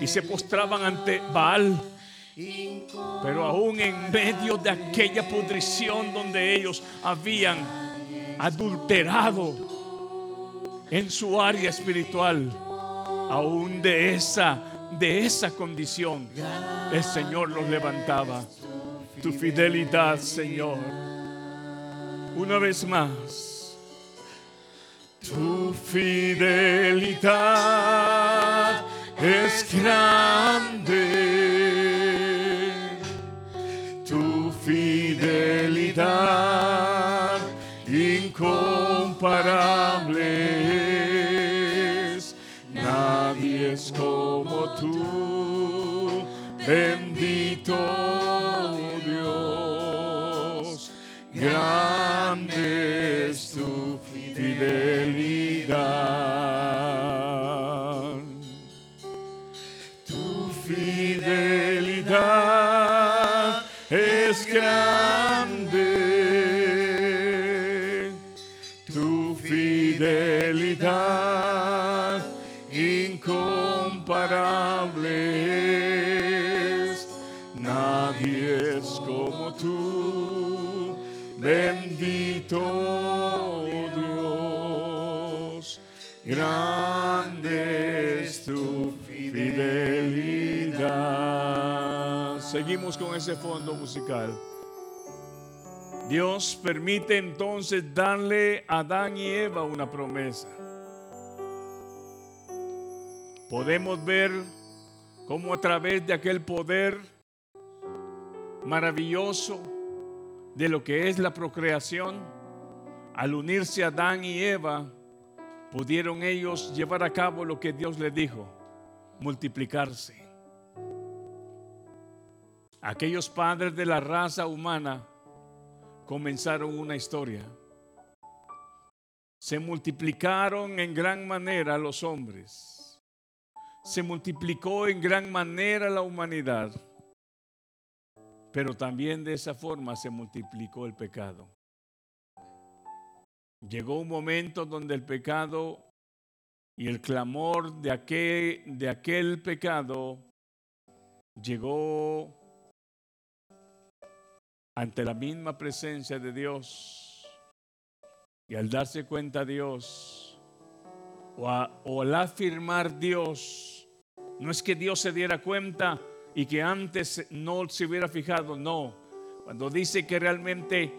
y se postraban ante Baal. Pero aún en medio de aquella pudrición donde ellos habían adulterado en su área espiritual, aún de esa de esa condición el Señor los levantaba. Tu fidelidad, Señor. Una vez más. Tu fidelidad es grande. Tu fidelidad incomparable. Nadie es como tú, Dios. Grande es tu fidelidad. Seguimos con ese fondo musical. Dios permite entonces darle a Adán y Eva una promesa. Podemos ver cómo a través de aquel poder maravilloso de lo que es la procreación, al unirse Adán y Eva, pudieron ellos llevar a cabo lo que Dios les dijo, multiplicarse. Aquellos padres de la raza humana comenzaron una historia. Se multiplicaron en gran manera los hombres. Se multiplicó en gran manera la humanidad. Pero también de esa forma se multiplicó el pecado. Llegó un momento donde el pecado y el clamor de aquel, de aquel pecado llegó ante la misma presencia de Dios. Y al darse cuenta Dios, o, a- o al afirmar Dios, no es que Dios se diera cuenta y que antes no se hubiera fijado, no. Cuando dice que realmente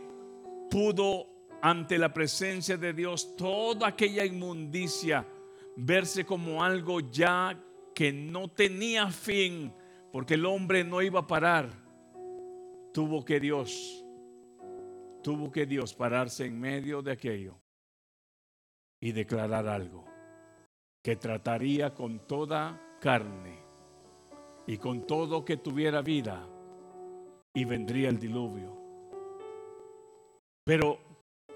pudo ante la presencia de Dios toda aquella inmundicia verse como algo ya que no tenía fin, porque el hombre no iba a parar tuvo que Dios, tuvo que Dios pararse en medio de aquello y declarar algo que trataría con toda carne y con todo que tuviera vida y vendría el diluvio. Pero,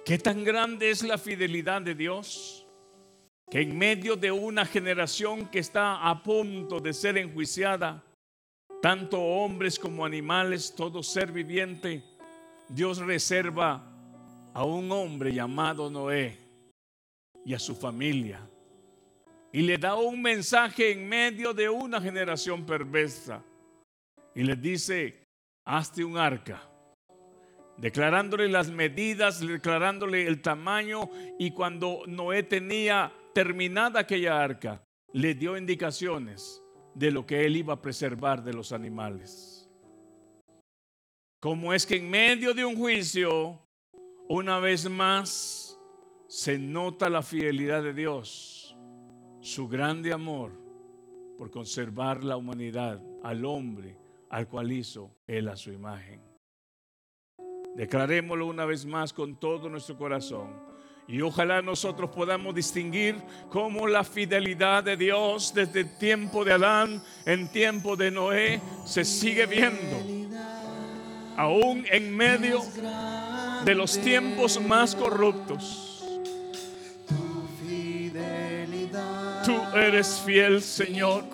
¿qué tan grande es la fidelidad de Dios? Que en medio de una generación que está a punto de ser enjuiciada, tanto hombres como animales, todo ser viviente, Dios reserva a un hombre llamado Noé y a su familia. Y le da un mensaje en medio de una generación perversa. Y les dice, hazte un arca. Declarándole las medidas, declarándole el tamaño. Y cuando Noé tenía terminada aquella arca, le dio indicaciones de lo que él iba a preservar de los animales. Como es que en medio de un juicio, una vez más, se nota la fidelidad de Dios, su grande amor por conservar la humanidad, al hombre al cual hizo él a su imagen. Declarémoslo una vez más con todo nuestro corazón. Y ojalá nosotros podamos distinguir cómo la fidelidad de Dios desde el tiempo de Adán, en tiempo de Noé, se sigue viendo. Aún en medio de los tiempos más corruptos. Tú eres fiel, Señor.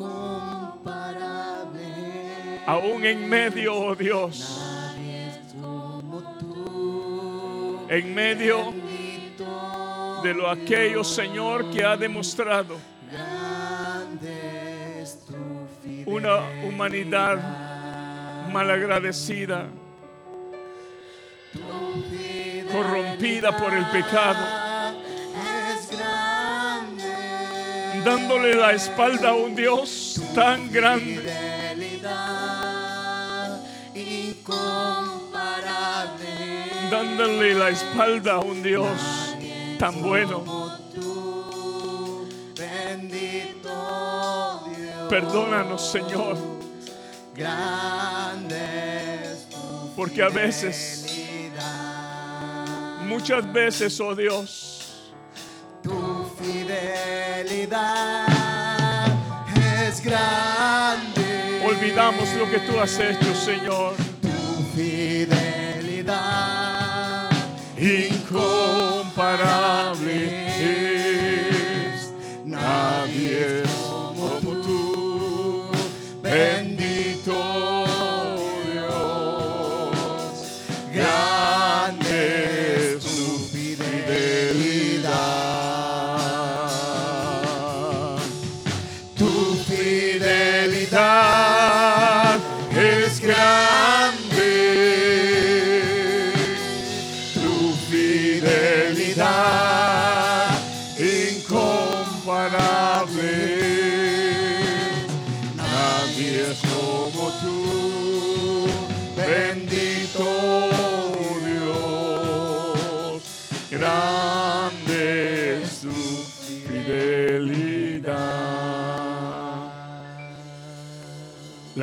Aún en medio, oh Dios. En medio de lo aquello, Señor, que ha demostrado una humanidad malagradecida, corrompida por el pecado, dándole la espalda a un Dios tan grande. Dándole la espalda a un Dios tan bueno. Perdónanos, Señor. Porque a veces, muchas veces, oh Dios, tu fidelidad es grande. olvidamos lo que tú has hecho, Señor. Tu fidelidad Incomparable es. Nadie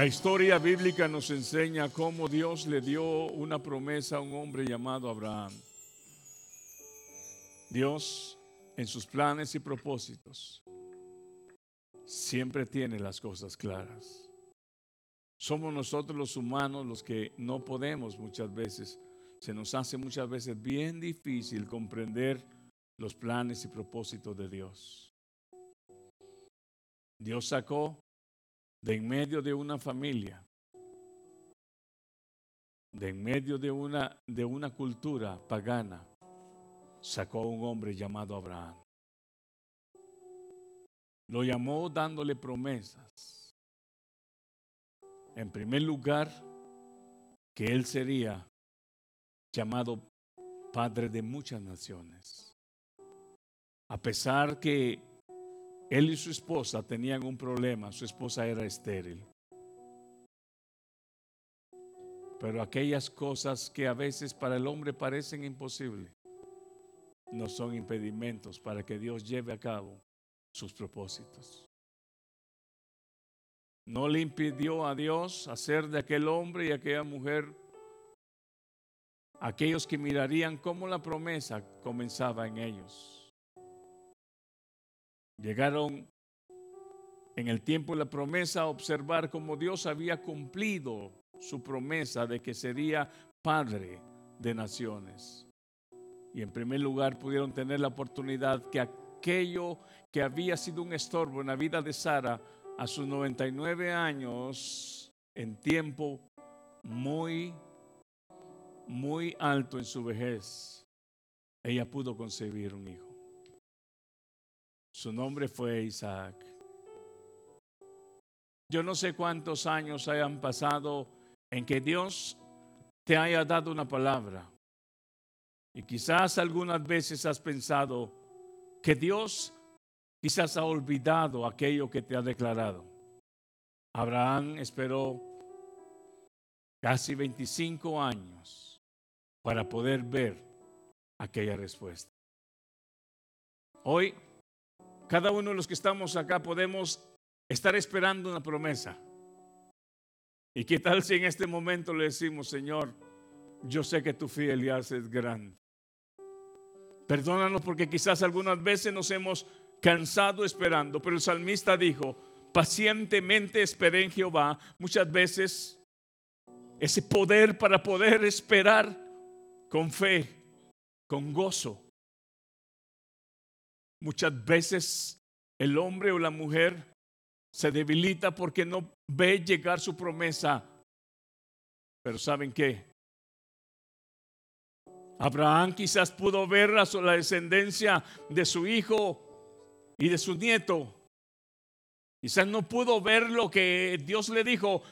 La historia bíblica nos enseña cómo Dios le dio una promesa a un hombre llamado Abraham. Dios, en sus planes y propósitos, siempre tiene las cosas claras. Somos nosotros los humanos los que no podemos muchas veces, se nos hace muchas veces bien difícil comprender los planes y propósitos de Dios. Dios sacó de en medio de una familia, de en medio de una, de una cultura pagana, sacó un hombre llamado Abraham. Lo llamó dándole promesas. En primer lugar, que él sería llamado padre de muchas naciones. A pesar que él y su esposa tenían un problema, su esposa era estéril. Pero aquellas cosas que a veces para el hombre parecen imposibles, no son impedimentos para que Dios lleve a cabo sus propósitos. No le impidió a Dios hacer de aquel hombre y aquella mujer aquellos que mirarían cómo la promesa comenzaba en ellos. Llegaron en el tiempo de la promesa a observar cómo Dios había cumplido su promesa de que sería padre de naciones. Y en primer lugar pudieron tener la oportunidad que aquello que había sido un estorbo en la vida de Sara a sus 99 años, en tiempo muy, muy alto en su vejez, ella pudo concebir un hijo. Su nombre fue Isaac. Yo no sé cuántos años hayan pasado en que Dios te haya dado una palabra. Y quizás algunas veces has pensado que Dios quizás ha olvidado aquello que te ha declarado. Abraham esperó casi 25 años para poder ver aquella respuesta. Hoy, cada uno de los que estamos acá podemos estar esperando una promesa. ¿Y qué tal si en este momento le decimos, Señor, yo sé que tu fidelidad es grande? Perdónanos porque quizás algunas veces nos hemos cansado esperando, pero el salmista dijo, pacientemente esperé en Jehová. Muchas veces ese poder para poder esperar con fe, con gozo. Muchas veces el hombre o la mujer se debilita porque no ve llegar su promesa. Pero ¿saben qué? Abraham quizás pudo ver la, descendencia de su hijo y de su nieto. Quizás no pudo ver lo que Dios le dijo.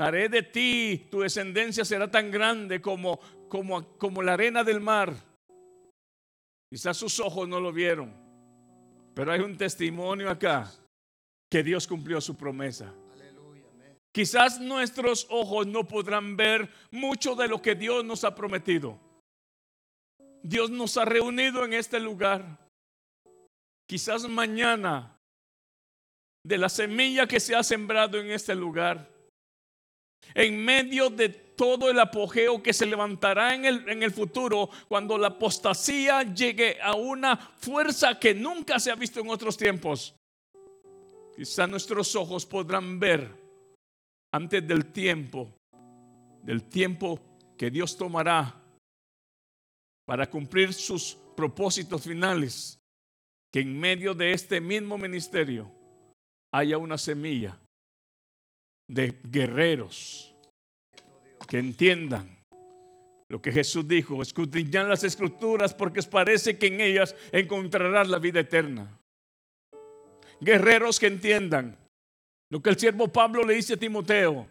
Haré de ti, tu descendencia será tan grande como, como, como la arena del mar. Quizás sus ojos no lo vieron. Pero hay un testimonio acá que Dios cumplió su promesa. Quizás nuestros ojos no podrán ver mucho de lo que Dios nos ha prometido. Dios nos ha reunido en este lugar. Quizás mañana, de la semilla que se ha sembrado en este lugar, en medio de todo el apogeo que se levantará en el, en el futuro, cuando la apostasía llegue a una fuerza que nunca se ha visto en otros tiempos, quizá nuestros ojos podrán ver antes del tiempo, del tiempo que Dios tomará para cumplir sus propósitos finales, que en medio de este mismo ministerio haya una semilla de guerreros que entiendan lo que Jesús dijo, escudriñad las escrituras porque parece que en ellas encontrarás la vida eterna. Guerreros que entiendan lo que el siervo Pablo le dice a Timoteo.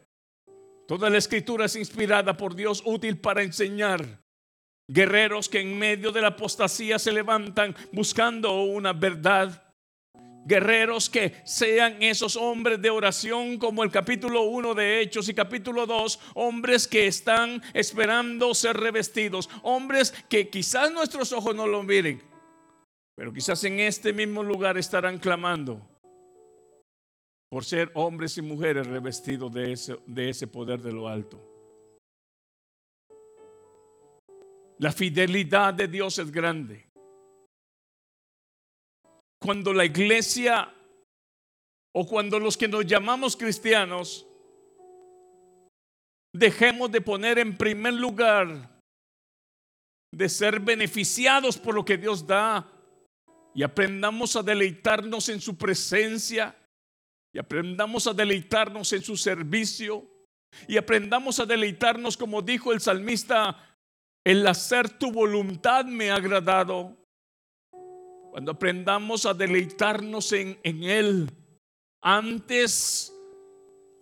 Toda la escritura es inspirada por Dios, útil para enseñar. Guerreros que en medio de la apostasía se levantan buscando una verdad guerreros que sean esos hombres de oración como el capítulo 1 de Hechos y capítulo 2, hombres que están esperando ser revestidos, hombres que quizás nuestros ojos no lo miren, pero quizás en este mismo lugar estarán clamando por ser hombres y mujeres revestidos de ese, de ese poder de lo alto. La fidelidad de Dios es grande cuando la iglesia o cuando los que nos llamamos cristianos dejemos de poner en primer lugar de ser beneficiados por lo que Dios da y aprendamos a deleitarnos en su presencia y aprendamos a deleitarnos en su servicio y aprendamos a deleitarnos como dijo el salmista, el hacer tu voluntad me ha agradado. Cuando aprendamos a deleitarnos en, en Él, antes,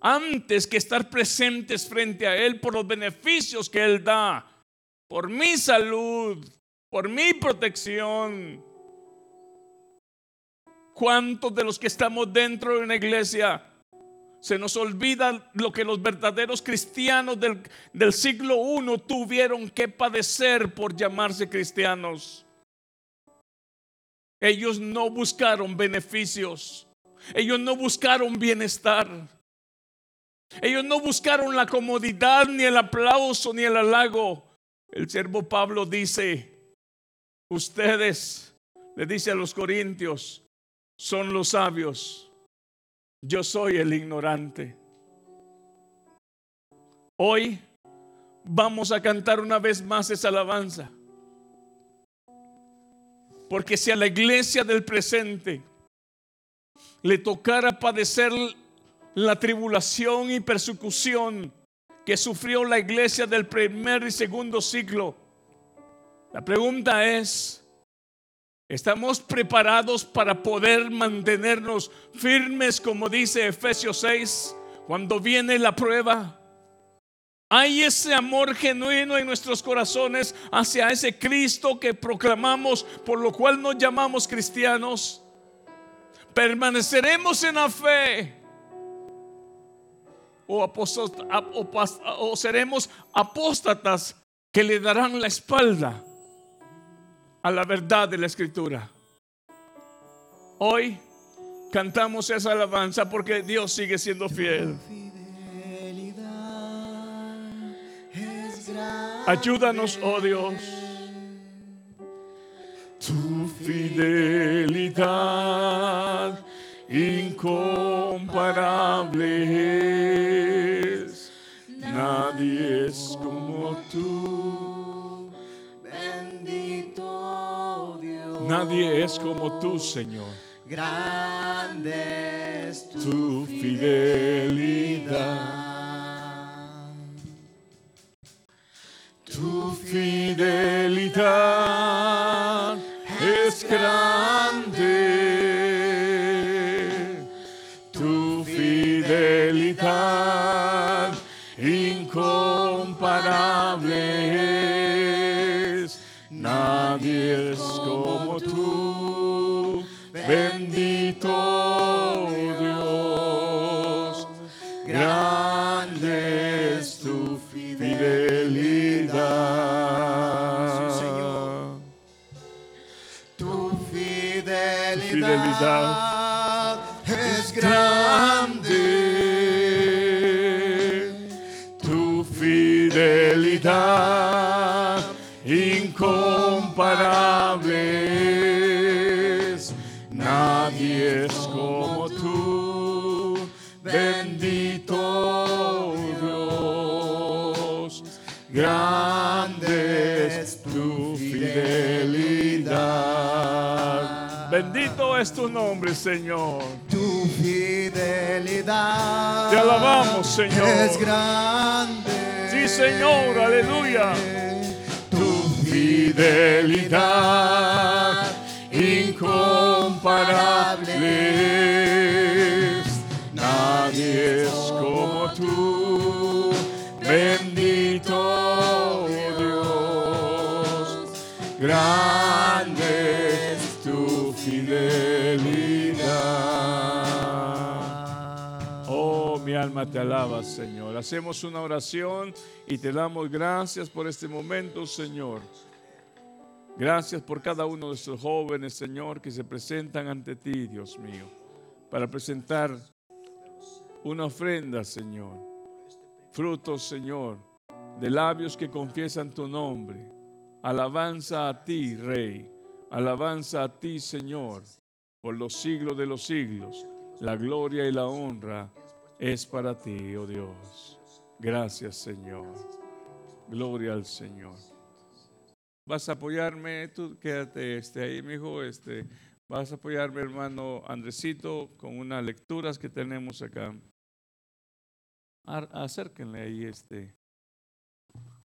antes que estar presentes frente a Él por los beneficios que Él da, por mi salud, por mi protección. ¿Cuántos de los que estamos dentro de una iglesia se nos olvida lo que los verdaderos cristianos del, del siglo I tuvieron que padecer por llamarse cristianos? Ellos no buscaron beneficios. Ellos no buscaron bienestar. Ellos no buscaron la comodidad, ni el aplauso, ni el halago. El siervo Pablo dice, ustedes, le dice a los corintios, son los sabios. Yo soy el ignorante. Hoy vamos a cantar una vez más esa alabanza. Porque si a la iglesia del presente le tocara padecer la tribulación y persecución que sufrió la iglesia del primer y segundo siglo, la pregunta es, ¿estamos preparados para poder mantenernos firmes como dice Efesios 6 cuando viene la prueba? Hay ese amor genuino en nuestros corazones hacia ese Cristo que proclamamos, por lo cual nos llamamos cristianos. Permaneceremos en la fe. O, o, seremos apóstatas que le darán la espalda a la verdad de la escritura. Hoy cantamos esa alabanza porque Dios sigue siendo fiel. Ayúdanos, oh Dios. Tu fidelidad incomparable es. Nadie es como tú. Bendito Dios. Nadie es como tú, Señor. Grande es tu fidelidad. Tu fidelidad es grande. Es grande. tu fidelidad incomparable Bendito es tu nombre, Señor. Tu fidelidad Te alabamos, Señor. es grande. Sí, Señor, aleluya. Tu fidelidad incomparable te alaba, Señor. Hacemos una oración y te damos gracias por este momento, Señor. Gracias por cada uno de estos jóvenes, Señor, que se presentan ante ti, Dios mío, para presentar una ofrenda, Señor. Frutos, Señor, de labios que confiesan tu nombre. Alabanza a ti, Rey. Alabanza a ti, Señor, por los siglos de los siglos. La gloria y la honra es para ti, oh Dios. Gracias, Señor. Gloria al Señor. Vas a apoyarme, tú quédate este, ahí, mi hijo. Este, vas a apoyarme, hermano Andresito, con unas lecturas que tenemos acá. Acérquenle ahí, este.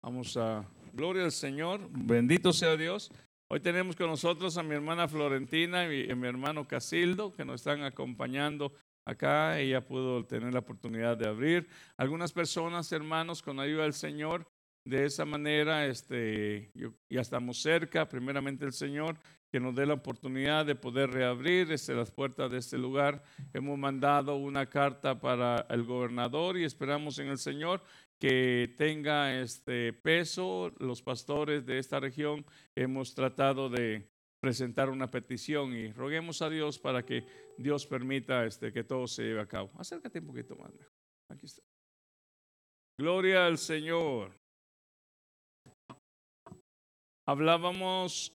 Vamos a. Gloria al Señor. Bendito sea Dios. Hoy tenemos con nosotros a mi hermana Florentina y y mi hermano Casildo, que nos están acompañando acá. Ella pudo tener la oportunidad de abrir. Algunas personas, hermanos, con ayuda del Señor, de esa manera, este, ya estamos cerca, primeramente el Señor, que nos dé la oportunidad de poder reabrir este, las puertas de este lugar. Hemos mandado una carta para el gobernador y esperamos en el Señor que tenga este peso. Los pastores de esta región hemos tratado de presentar una petición y roguemos a Dios para que Dios permita este, que todo se lleve a cabo. Acércate un poquito más. mejor. Aquí está. Gloria al Señor. Hablábamos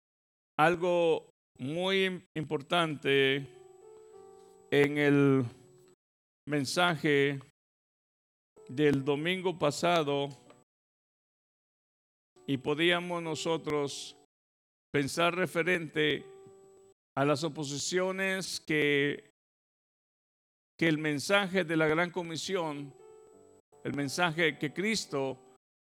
algo muy im- importante en el mensaje del domingo pasado y podíamos nosotros pensar referente a las oposiciones que, que el mensaje de la gran comisión, el mensaje que Cristo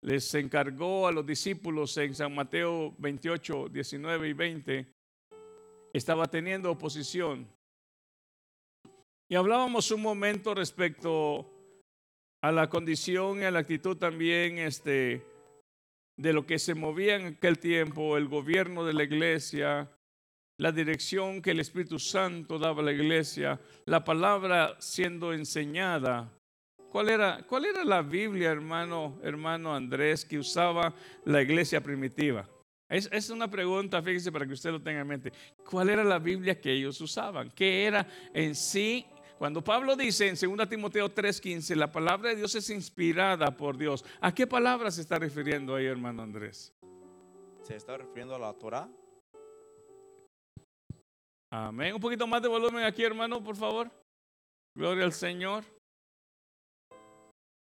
les encargó a los discípulos en San Mateo 28, 19 y 20, estaba teniendo oposición. Y hablábamos un momento respecto a la condición y a la actitud también este, de lo que se movía en aquel tiempo, el gobierno de la iglesia, la dirección que el Espíritu Santo daba a la iglesia, la palabra siendo enseñada. ¿Cuál era, cuál era la Biblia, hermano, hermano Andrés, que usaba la iglesia primitiva? Es, es una pregunta, fíjese, para que usted lo tenga en mente. ¿Cuál era la Biblia que ellos usaban? ¿Qué era en sí? Cuando Pablo dice en 2 Timoteo 3:15, la palabra de Dios es inspirada por Dios. ¿A qué palabra se está refiriendo ahí, hermano Andrés? Se está refiriendo a la Torah. Amén. Un poquito más de volumen aquí, hermano, por favor. Gloria al Señor.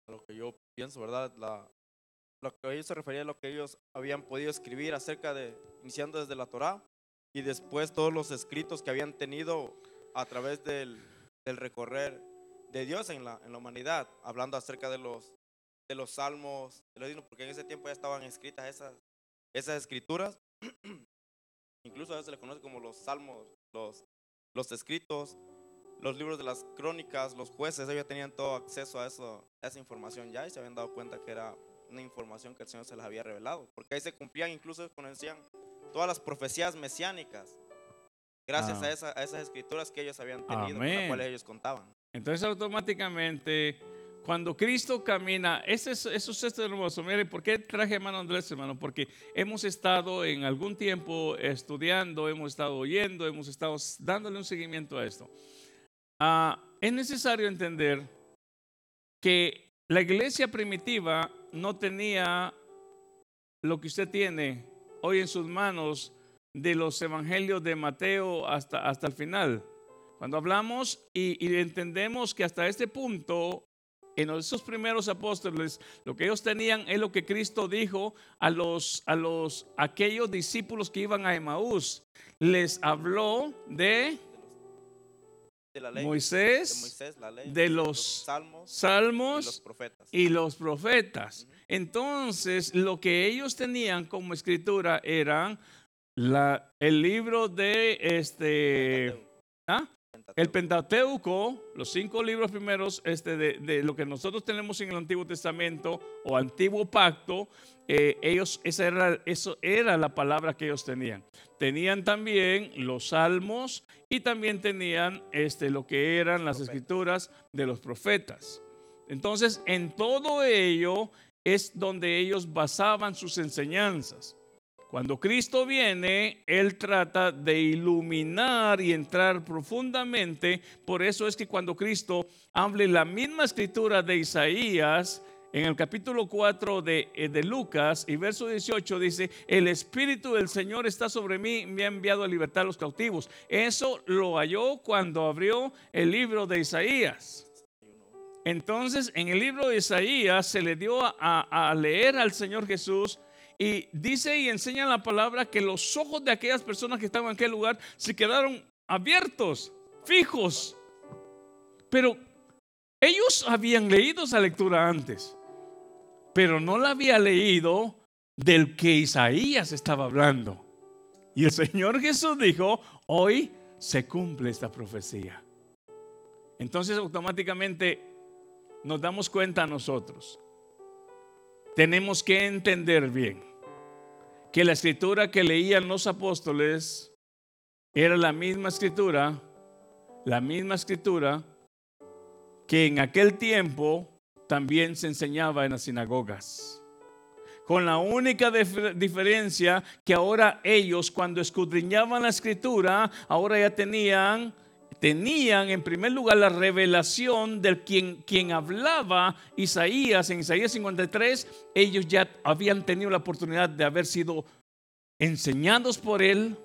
lo que yo pienso, ¿verdad? La, lo que ellos se refería a lo que ellos habían podido escribir acerca de, iniciando desde la Torá y después todos los escritos que habían tenido a través del, del recorrer de Dios en la, en la humanidad, hablando acerca de los, de los salmos, de los porque en ese tiempo ya estaban escritas esas, esas escrituras. Incluso a veces se les conoce como los salmos, los, los escritos, los libros de las crónicas, los jueces, ellos tenían todo acceso a, eso, a esa información ya y se habían dado cuenta que era una información que el Señor se les había revelado. Porque ahí se cumplían, incluso conocían todas las profecías mesiánicas. Gracias Ah. a, esa- a esas escrituras que ellos habían tenido, con Amén. las cuales ellos contaban. Entonces automáticamente, cuando Cristo camina, ese es, eso es hermoso. Mire, ¿por qué traje a hermano Andrés, hermano? Porque hemos estado en algún tiempo estudiando, hemos estado oyendo, hemos estado dándole un seguimiento a esto. Ah, es necesario entender que la iglesia primitiva no tenía lo que usted tiene hoy en sus manos de los evangelios de Mateo hasta, hasta el final. Cuando hablamos y, y entendemos que hasta este punto, en esos primeros apóstoles, lo que ellos tenían es lo que Cristo dijo a los, a los aquellos discípulos que iban a Emaús. Les habló de De la ley, de Moisés, Moisés, la ley, de los salmos y los profetas. y los profetas. Ujú. Entonces, lo que ellos tenían como escritura eran la, el libro de este. ¿ah? el Pentateuco, los cinco libros primeros este, de, de lo que nosotros tenemos en el Antiguo Testamento o Antiguo Pacto, eh, ellos, esa era, eso era la palabra que ellos tenían. Tenían también los salmos y también tenían este, lo que eran las escrituras de los profetas. Entonces, en todo ello es donde ellos basaban sus enseñanzas. Cuando Cristo viene, Él trata de iluminar y entrar profundamente. Por eso es que cuando Cristo hable la misma escritura de Isaías, en el capítulo 4 de, eh, de Lucas y verso 18 dice, el Espíritu del Señor está sobre mí, me ha enviado a libertar a los cautivos. Eso lo halló cuando abrió el libro de Isaías. Entonces, en el libro de Isaías se le dio a, a- a leer al Señor Jesús y dice y enseña la palabra que los ojos de aquellas personas que estaban en aquel lugar se quedaron abiertos, fijos. Pero ellos habían leído esa lectura antes, pero no la había leído del que Isaías estaba hablando. Y el Señor Jesús dijo, hoy se cumple esta profecía. Entonces automáticamente nos damos cuenta nosotros. Tenemos que entender bien que la escritura que leían los apóstoles era la misma escritura, la misma escritura que en aquel tiempo también se enseñaba en las sinagogas. Con la única dif- diferencia que ahora ellos cuando escudriñaban la escritura, ahora ya tenían tenían en primer lugar la revelación del quien, hablaba Isaías en Isaías 53, ellos ya habían tenido la oportunidad de haber sido enseñados por él,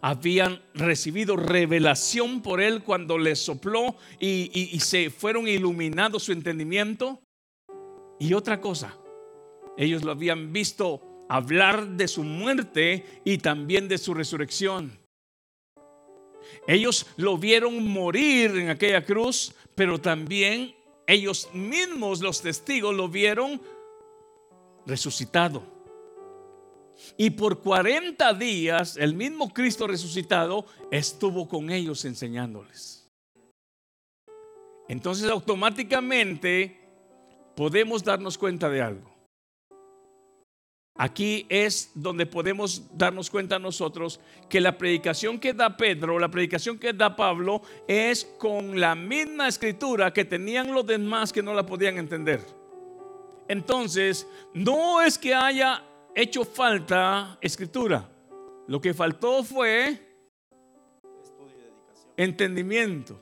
habían recibido revelación por él cuando les sopló y, y- y se fueron iluminados su entendimiento. Y otra cosa, ellos lo habían visto hablar de su muerte y también de su resurrección. Ellos lo vieron morir en aquella cruz, pero también ellos mismos, los testigos, lo vieron resucitado. Y por 40 días el mismo Cristo resucitado estuvo con ellos enseñándoles. Entonces automáticamente podemos darnos cuenta de algo. Aquí es donde podemos darnos cuenta nosotros que la predicación que da Pedro, la predicación que da Pablo, es con la misma escritura que tenían los demás que no la podían entender. Entonces, no es que haya hecho falta escritura. Lo que faltó fue entendimiento.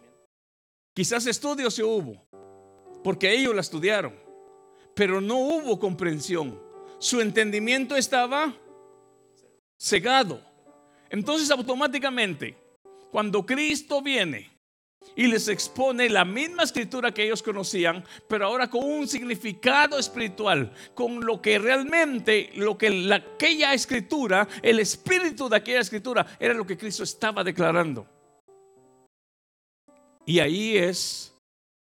Quizás estudio se hubo, porque ellos la estudiaron, pero no hubo comprensión. Su entendimiento estaba cegado. Entonces automáticamente, cuando Cristo viene y les expone la misma escritura que ellos conocían, pero ahora con un significado espiritual, con lo que realmente, lo que la- aquella escritura, el espíritu de aquella escritura, era lo que Cristo estaba declarando. Y ahí es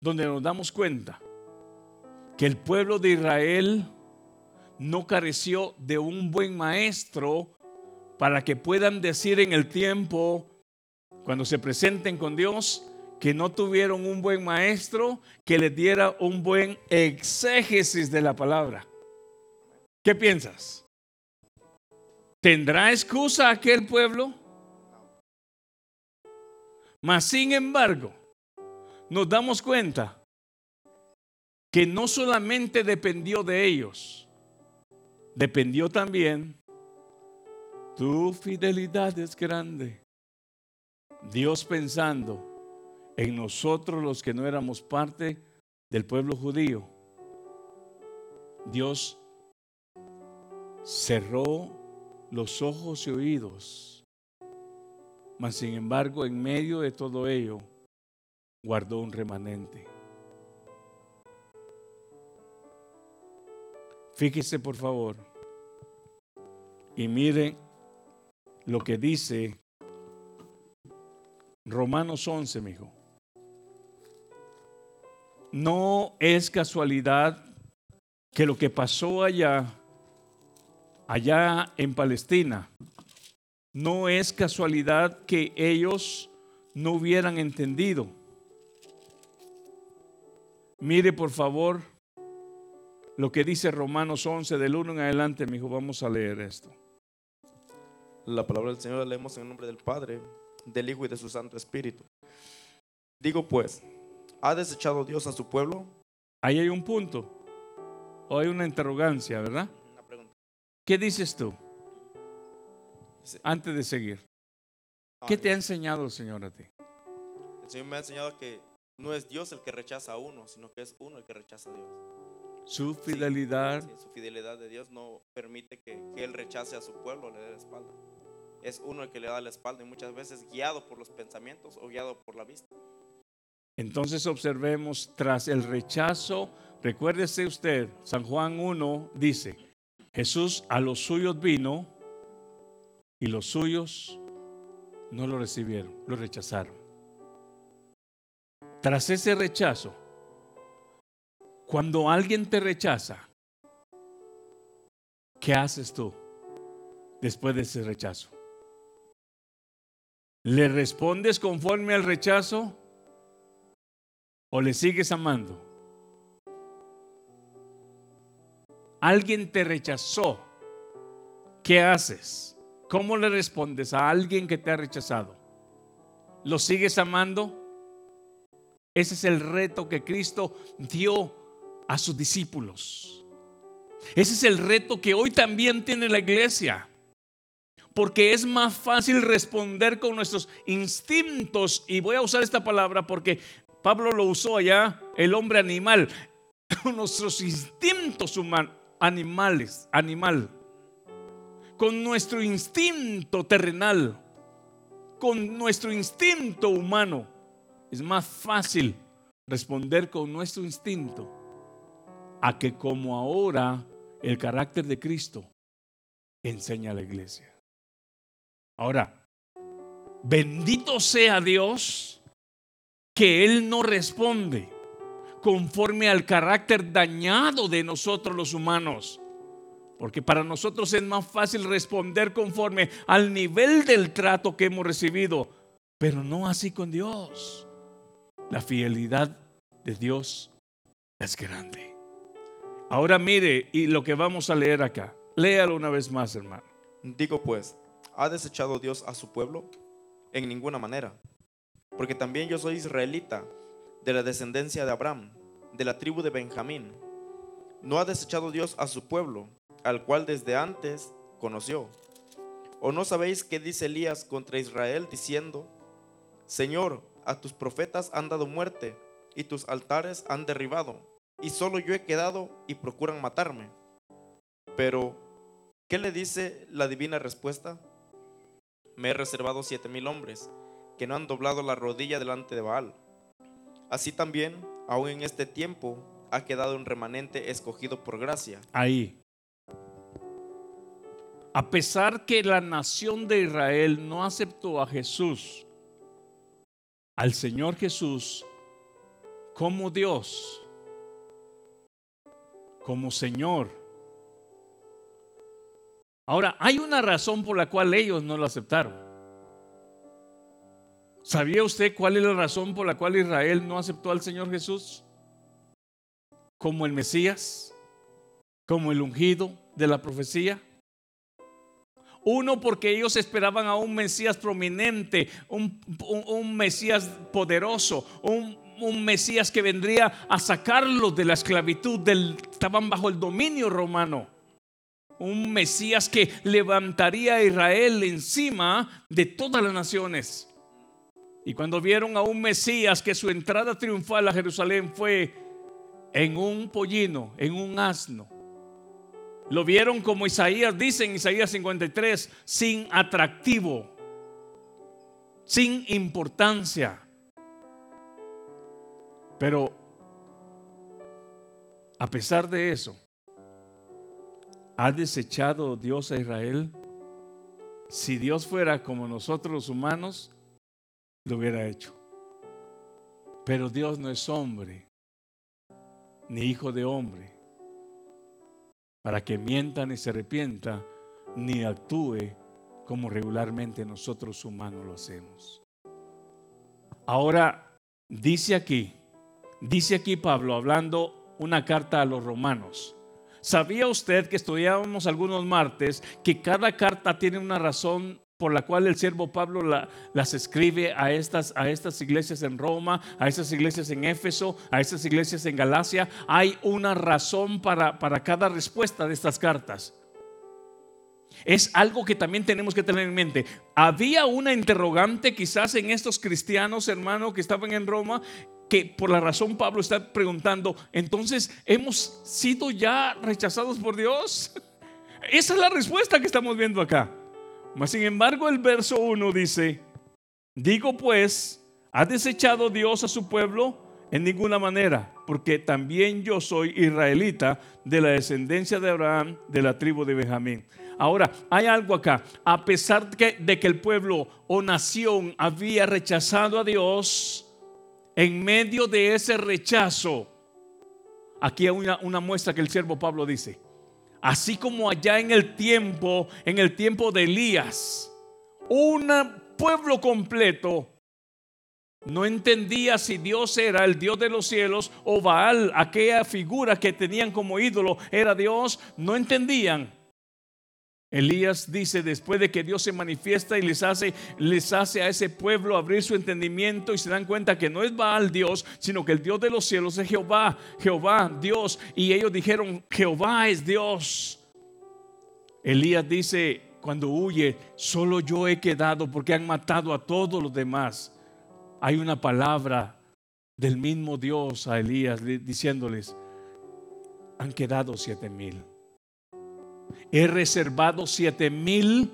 donde nos damos cuenta que el pueblo de Israel no careció de un buen maestro para que puedan decir en el tiempo, cuando se presenten con Dios, que no tuvieron un buen maestro que les diera un buen exégesis de la palabra. ¿Qué piensas? ¿Tendrá excusa aquel pueblo? Mas sin embargo, nos damos cuenta que no solamente dependió de ellos, dependió también, tu fidelidad es grande. Dios pensando en nosotros los que no éramos parte del pueblo judío, Dios cerró los ojos y oídos, mas sin embargo en medio de todo ello guardó un remanente. Fíjese por favor y mire lo que dice Romanos 11, mi hijo. No es casualidad que lo que pasó allá, allá en Palestina, no es casualidad que ellos no hubieran entendido. Mire por favor lo que dice Romanos 11 del 1 en adelante, mi hijo, vamos a leer esto. La palabra del Señor la leemos en el nombre del Padre, del Hijo y de su Santo Espíritu. Digo pues, ¿ha desechado Dios a su pueblo? Ahí hay un punto, o hay una interrogancia, ¿verdad? Una pregunta. ¿Qué dices tú antes de seguir? Ah, ¿Qué te ha enseñado el Señor a ti? El Señor me ha enseñado que no es Dios el que rechaza a uno, sino que es uno el que rechaza a Dios. Su fidelidad. Sí, su fidelidad de Dios no permite que, que Él rechace a su pueblo, le dé la espalda. Es uno el que le da la espalda y muchas veces guiado por los pensamientos o guiado por la vista. Entonces observemos, tras el rechazo, recuérdese usted, San Juan 1 dice, Jesús a los suyos vino y los suyos no lo recibieron, lo rechazaron. Tras ese rechazo, cuando alguien te rechaza, ¿qué haces tú después de ese rechazo? ¿Le respondes conforme al rechazo o le sigues amando? Alguien te rechazó. ¿Qué haces? ¿Cómo le respondes a alguien que te ha rechazado? ¿Lo sigues amando? Ese es el reto que Cristo dio a sus discípulos. Ese es el reto que hoy también tiene la iglesia. Porque es más fácil responder con nuestros instintos. Y voy a usar esta palabra porque Pablo lo usó allá, el hombre animal. Con nuestros instintos humanos, animales, animal. Con nuestro instinto terrenal. Con nuestro instinto humano. Es más fácil responder con nuestro instinto a que como ahora el carácter de Cristo enseña a la iglesia. Ahora, bendito sea Dios que Él no responde conforme al carácter dañado de nosotros los humanos. Porque para nosotros es más fácil responder conforme al nivel del trato que hemos recibido, pero no así con Dios. La fidelidad de Dios es grande. Ahora mire y lo que vamos a leer acá. Léalo una vez más, hermano. Digo pues, ¿ha desechado Dios a su pueblo? En ninguna manera. Porque también yo soy israelita, de la descendencia de Abraham, de la tribu de Benjamín. ¿No ha desechado Dios a su pueblo, al cual desde antes conoció? ¿O no sabéis qué dice Elías contra Israel diciendo, Señor, a tus profetas han dado muerte y tus altares han derribado, y solo yo he quedado y procuran matarme? Pero, ¿qué le dice la divina respuesta? Me he reservado siete mil hombres que no han doblado la rodilla delante de Baal. Así también, aún en este tiempo, ha quedado un remanente escogido por gracia. Ahí. A pesar que la nación de Israel no aceptó a Jesús, al Señor Jesús, como Dios, como Señor. Ahora, hay una razón por la cual ellos no lo aceptaron. ¿Sabía usted cuál es la razón por la cual Israel no aceptó al Señor Jesús como el Mesías, como el ungido de la profecía? Uno, porque ellos esperaban a un Mesías prominente, un, un- Mesías poderoso, un, un Mesías que vendría a sacarlos de la esclavitud, del, estaban bajo el dominio romano. Un Mesías que levantaría a Israel encima de todas las naciones. Y cuando vieron a un Mesías que su entrada triunfal a Jerusalén fue en un pollino, en un asno, lo vieron como Isaías dice en Isaías 53, sin atractivo, sin importancia. Pero a pesar de eso, ¿ha desechado Dios a Israel? Si Dios fuera como nosotros los humanos, lo hubiera hecho. Pero Dios no es hombre, ni hijo de hombre para que mienta ni se arrepienta, ni actúe como regularmente nosotros humanos lo hacemos. Ahora, dice aquí, dice aquí Pablo hablando una carta a los romanos. ¿Sabía usted que estudiábamos algunos martes que cada carta tiene una razón por la cual el siervo Pablo la- las escribe a estas, a estas iglesias en Roma, a estas iglesias en Éfeso, a estas iglesias en Galacia? Hay una razón para, para cada respuesta de estas cartas. Es algo que también tenemos que tener en mente. Había una interrogante quizás en estos cristianos, hermanos, que estaban en Roma, que por la razón Pablo está preguntando, entonces, ¿hemos sido ya rechazados por Dios? Esa es la respuesta que estamos viendo acá. Mas sin embargo, el verso 1 dice, digo pues, ¿ha desechado Dios a su pueblo? En ninguna manera, porque también yo soy israelita de la descendencia de Abraham, de la tribu de Benjamín. Ahora, hay algo acá. A pesar de que, de que el pueblo o nación había rechazado a Dios, en medio de ese rechazo, aquí hay una, muestra que el siervo Pablo dice. Así como allá en el tiempo, en el tiempo de Elías, un pueblo completo no entendía si Dios era el Dios de los cielos o Baal, aquella figura que tenían como ídolo, era Dios. No entendían. Elías dice, después de que Dios se manifiesta y les hace, les hace a ese pueblo abrir su entendimiento y se dan cuenta que no es Baal Dios, sino que el Dios de los cielos es Jehová, Jehová Dios. Y ellos dijeron, Jehová es Dios. Elías dice, cuando huye, solo yo he quedado porque han matado a todos los demás. Hay una palabra del mismo Dios a Elías diciéndoles, han quedado siete mil. He reservado siete mil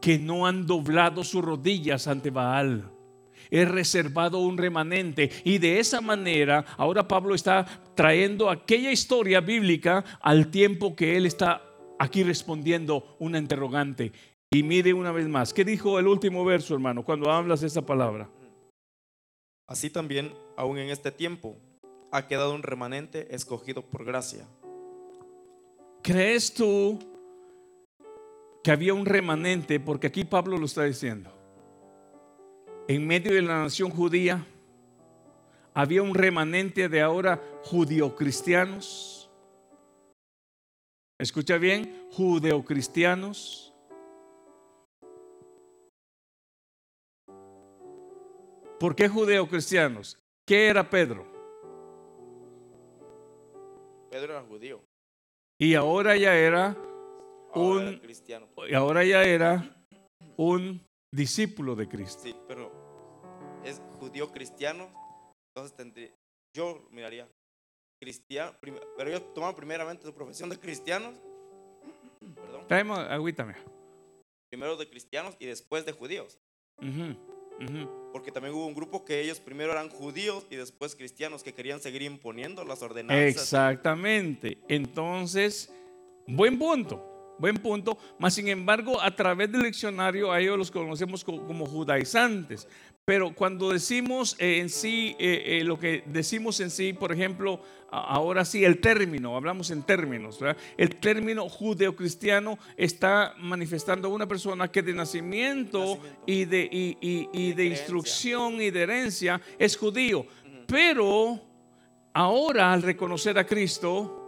que no han doblado sus rodillas ante Baal. He reservado un remanente. Y de esa manera, ahora Pablo está trayendo aquella historia bíblica al tiempo que él está aquí respondiendo una interrogante. Y mire una vez más, ¿qué dijo el último verso, hermano, cuando hablas esa palabra? Así también, aún en este tiempo, ha quedado un remanente escogido por gracia. ¿Crees tú que había un remanente? Porque aquí Pablo lo está diciendo. En medio de la nación judía había un remanente de ahora judio-cristianos. Escucha bien, judeocristianos. ¿Por qué judeocristianos? ¿Qué era Pedro? Pedro era judío, Y ahora ya era ahora Un- era cristiano. y ahora ya era un discípulo de Cristo. Sí, pero es judío cristiano, entonces tendría, yo miraría cristiano, pero ellos toman primeramente su profesión de cristianos, perdón, Traemos agüita, mira. primero de cristianos y después de judíos, Porque también hubo un grupo que ellos primero eran judíos y después cristianos que querían seguir imponiendo las ordenanzas. Exactamente. Entonces, buen punto. Buen punto. Mas, sin embargo, a través del diccionario, a ellos los conocemos co- como judaizantes. Pero cuando decimos eh, en sí, eh, eh, lo que decimos en sí, por ejemplo, ahora sí, el término, hablamos en términos, ¿verdad? El término judeocristiano está manifestando a una persona que de nacimiento, Nacimiento. y de, y- y- y de instrucción y de herencia es judío. Pero ahora al reconocer a Cristo,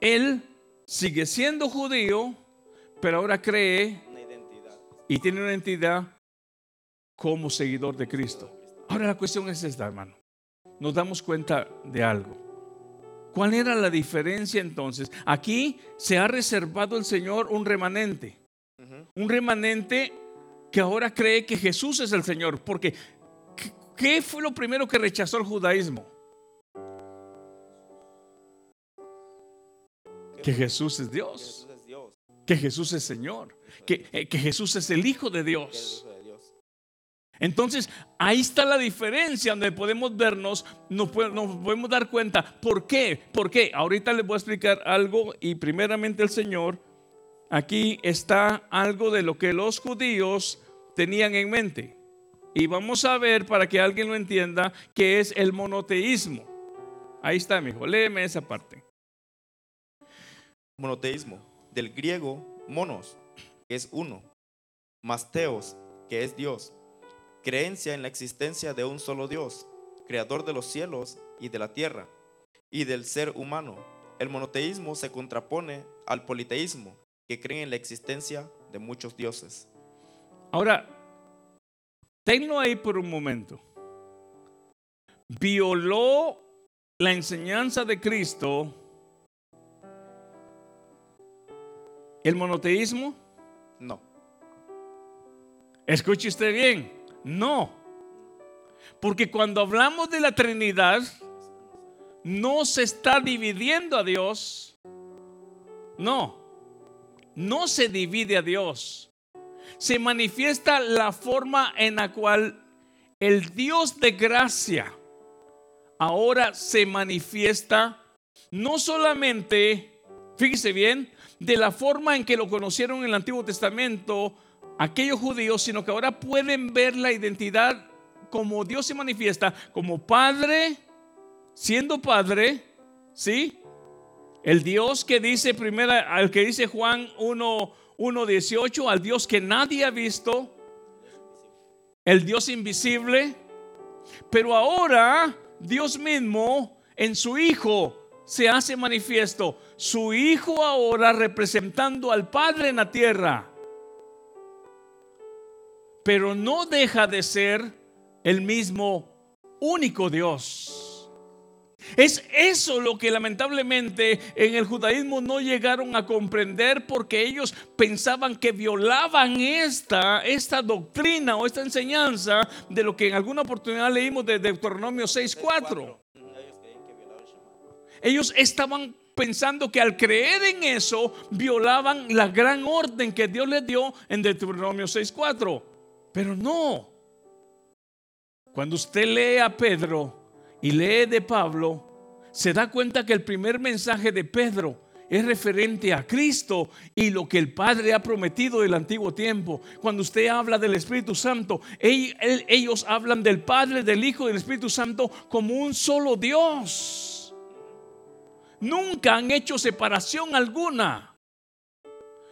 él sigue siendo judío, pero ahora cree identidad. y tiene una entidad como seguidor de Cristo. Ahora la cuestión es esta, hermano. Nos damos cuenta de algo. ¿Cuál era la diferencia entonces? Aquí se ha reservado el Señor un remanente. Un remanente que ahora cree que Jesús es el Señor. Porque, ¿qué- ¿qué fue lo primero que rechazó el judaísmo? Que Jesús es Dios. Que Jesús es Señor. Que, eh, que Jesús es el Hijo de Dios. Entonces, ahí está la diferencia donde podemos vernos, nos podemos dar cuenta. ¿Por qué? ¿Por qué? Ahorita les voy a explicar algo y primeramente el Señor, aquí está algo de lo que los judíos tenían en mente. Y vamos a ver para que alguien lo entienda, que es el monoteísmo. Ahí está, mi hijo, léeme esa parte. Monoteísmo. Del griego monos, que es uno. Masteos, que es Dios. Creencia en la existencia de un solo Dios, creador de los cielos y de la tierra, y del ser humano. El monoteísmo se contrapone al politeísmo, que cree en la existencia de muchos dioses. Ahora, tenlo ahí por un momento. Violó la enseñanza de Cristo el monoteísmo. No, Escuche usted bien, no. Porque cuando hablamos de la Trinidad, no se está dividiendo a Dios. No, no se divide a Dios. Se manifiesta la forma en la cual el Dios de gracia ahora se manifiesta no solamente, fíjese bien, de la forma en que lo conocieron en el Antiguo Testamento aquellos judíos, sino que ahora pueden ver la identidad como Dios se manifiesta, como Padre, siendo Padre, ¿sí? El Dios que dice primera, al que dice Juan 1, 1.18, al Dios que nadie ha visto, el Dios invisible, pero ahora Dios mismo en su Hijo se hace manifiesto. Su Hijo ahora representando al Padre en la tierra. Pero no deja de ser el mismo único Dios. Es eso lo que lamentablemente en el judaísmo no llegaron a comprender porque ellos pensaban que violaban esta, esta doctrina o esta enseñanza de lo que en alguna oportunidad leímos de Deuteronomio 6.4. Ellos estaban pensando que al creer en eso violaban la gran orden que Dios les dio en Deuteronomio 6.4. Pero no. Cuando usted lee a Pedro y lee de Pablo, se da cuenta que el primer mensaje de Pedro es referente a Cristo y lo que el Padre ha prometido del antiguo tiempo. Cuando usted habla del Espíritu Santo, ellos hablan del Padre, del Hijo y del Espíritu Santo como un solo Dios. Nunca han hecho separación alguna.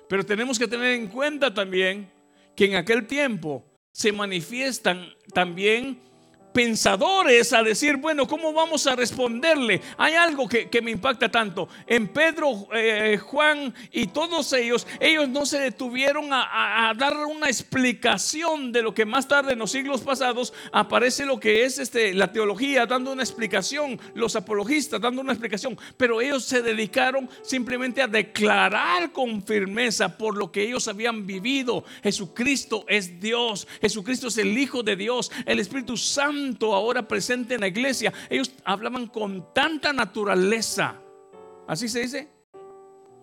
Pero tenemos que tener en cuenta también que en aquel tiempo se manifiestan también pensadores a decir, bueno, ¿cómo vamos a responderle? Hay algo que, que me impacta tanto. En Pedro, eh, Juan y todos ellos, ellos no se detuvieron a, a- a dar una explicación de lo que más tarde en los siglos pasados aparece lo que es este, la teología, dando una explicación, los apologistas dando una explicación, pero ellos se dedicaron simplemente a declarar con firmeza por lo que ellos habían vivido. Jesucristo es Dios, Jesucristo es el Hijo de Dios, el Espíritu Santo ahora presente en la iglesia. Ellos hablaban con tanta naturaleza, así se dice.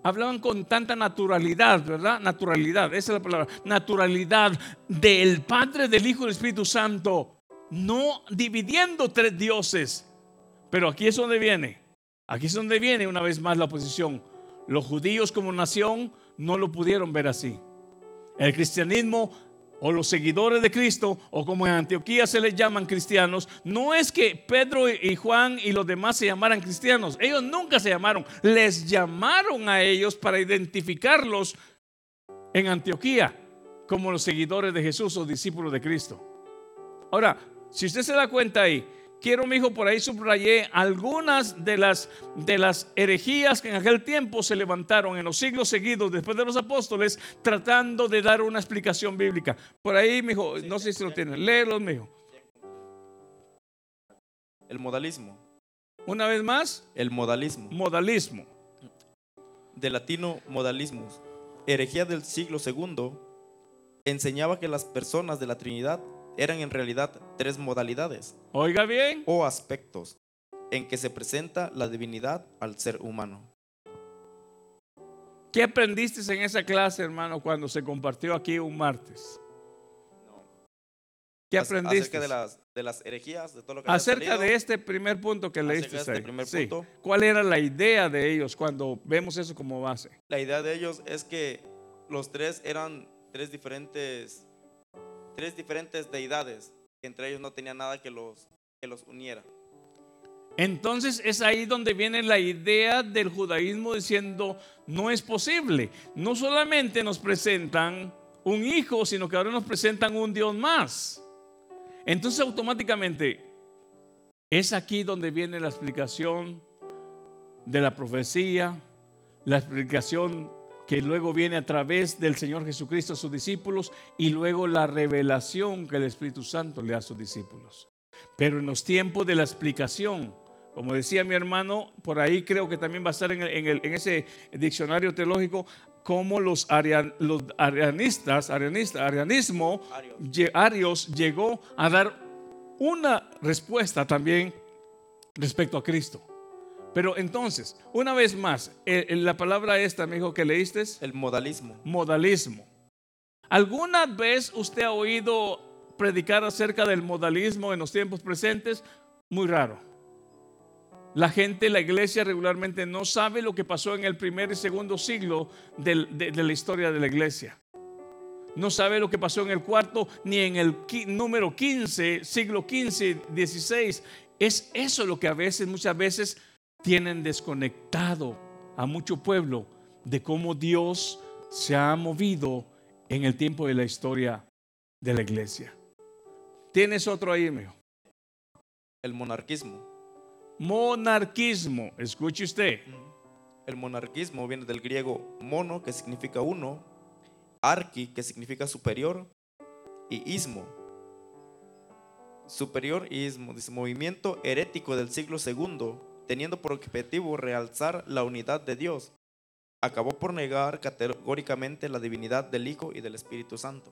Hablaban con tanta naturalidad, ¿verdad? Naturalidad, esa es la palabra. Naturalidad del Padre, del Hijo y del Espíritu Santo. No dividiendo tres dioses. Pero aquí es donde viene. Aquí es donde viene una vez más la oposición. los judíos como nación no lo pudieron ver así. El cristianismo o los seguidores de Cristo, o como en Antioquía se les llaman cristianos, no es que Pedro y Juan y los demás se llamaran cristianos. Ellos nunca se llamaron. Les llamaron a ellos para identificarlos en Antioquía como los seguidores de Jesús o discípulos de Cristo. Ahora, si usted se da cuenta ahí, quiero, mi hijo, por ahí subrayé algunas de las, de las herejías que en aquel tiempo se levantaron en los siglos seguidos después de los apóstoles, tratando de dar una explicación bíblica. Por ahí, mi hijo, no sé si lo tienen, léelos, mi hijo. El modalismo. Una vez más, El modalismo. modalismo. De latino modalismus. Herejía del siglo II. Enseñaba que las personas de la Trinidad eran en realidad tres modalidades Oiga bien, o aspectos en que se presenta la divinidad al ser humano. ¿qué aprendiste en esa clase, hermano, cuando se compartió aquí un martes? ¿Qué aprendiste? Acerca de las, de las herejías, de todo lo que Acerca salido. de este primer punto que leíste este ahí. Sí. punto. ¿Cuál era la idea de ellos cuando vemos eso como base? La idea de ellos es que los tres eran tres diferentes, tres diferentes deidades, entre ellos no tenía nada que los, que los uniera. Entonces es ahí donde viene la idea del judaísmo diciendo, no es posible. No solamente nos presentan un hijo, sino que ahora nos presentan un Dios más. Entonces automáticamente es aquí donde viene la explicación de la profecía, la explicación que luego viene a través del Señor Jesucristo a sus discípulos y luego la revelación que el Espíritu Santo le da a sus discípulos. Pero en los tiempos de la explicación, como decía mi hermano, por ahí creo que también va a estar en, el- en el- en ese diccionario teológico, como los, arian- los arianistas, arianista, arianismo, arios llegó a dar una respuesta también respecto a Cristo. Pero entonces, una vez más, eh, eh, la palabra esta, dijo que leíste, El modalismo. modalismo. ¿Alguna vez usted ha oído predicar acerca del modalismo en los tiempos presentes? Muy raro. La gente, la iglesia regularmente no sabe lo que pasó en el primer y segundo siglo de, de la historia de la iglesia. No sabe lo que pasó en el cuarto ni en el número 15, siglo 15, 16. Es eso lo que a veces, muchas veces, tienen desconectado a mucho pueblo de cómo Dios se ha movido en el tiempo de la historia de la iglesia. Tienes otro ahí, mijo. El monarquismo. Monarquismo. Escuche usted. El monarquismo viene del griego mono, que significa uno, arqui, que significa superior, y ismo. Superior y ismo, dice movimiento herético del siglo II, teniendo por objetivo realzar la unidad de Dios. Acabó por negar categóricamente la divinidad del Hijo y del Espíritu Santo.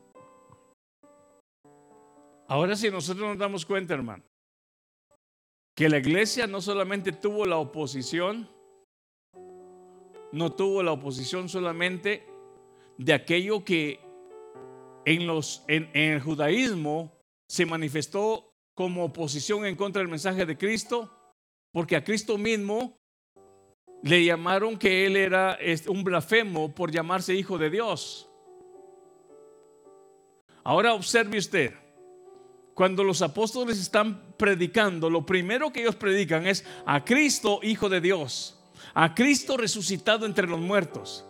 Ahora si nosotros nos damos cuenta, hermano, que la iglesia no solamente tuvo la oposición, no tuvo la oposición solamente de aquello que en, los, en, en el judaísmo se manifestó como oposición en contra del mensaje de Cristo, porque a Cristo mismo le llamaron que él era un blasfemo por llamarse hijo de Dios. Ahora observe usted, cuando los apóstoles están predicando, lo primero que ellos predican es a Cristo, Hijo de Dios, a Cristo resucitado entre los muertos.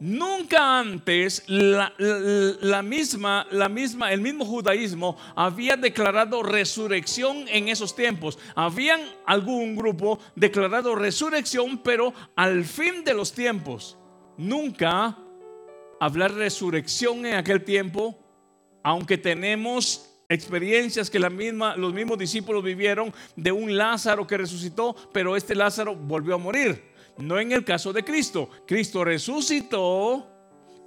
Nunca antes la, misma, la misma, el mismo judaísmo había declarado resurrección en esos tiempos. Habían algún grupo declarado resurrección, pero al fin de los tiempos. Nunca hablar resurrección en aquel tiempo, aunque tenemos experiencias que la misma, los mismos discípulos vivieron de un Lázaro que resucitó, pero este Lázaro volvió a morir. No en el caso de Cristo. Cristo resucitó,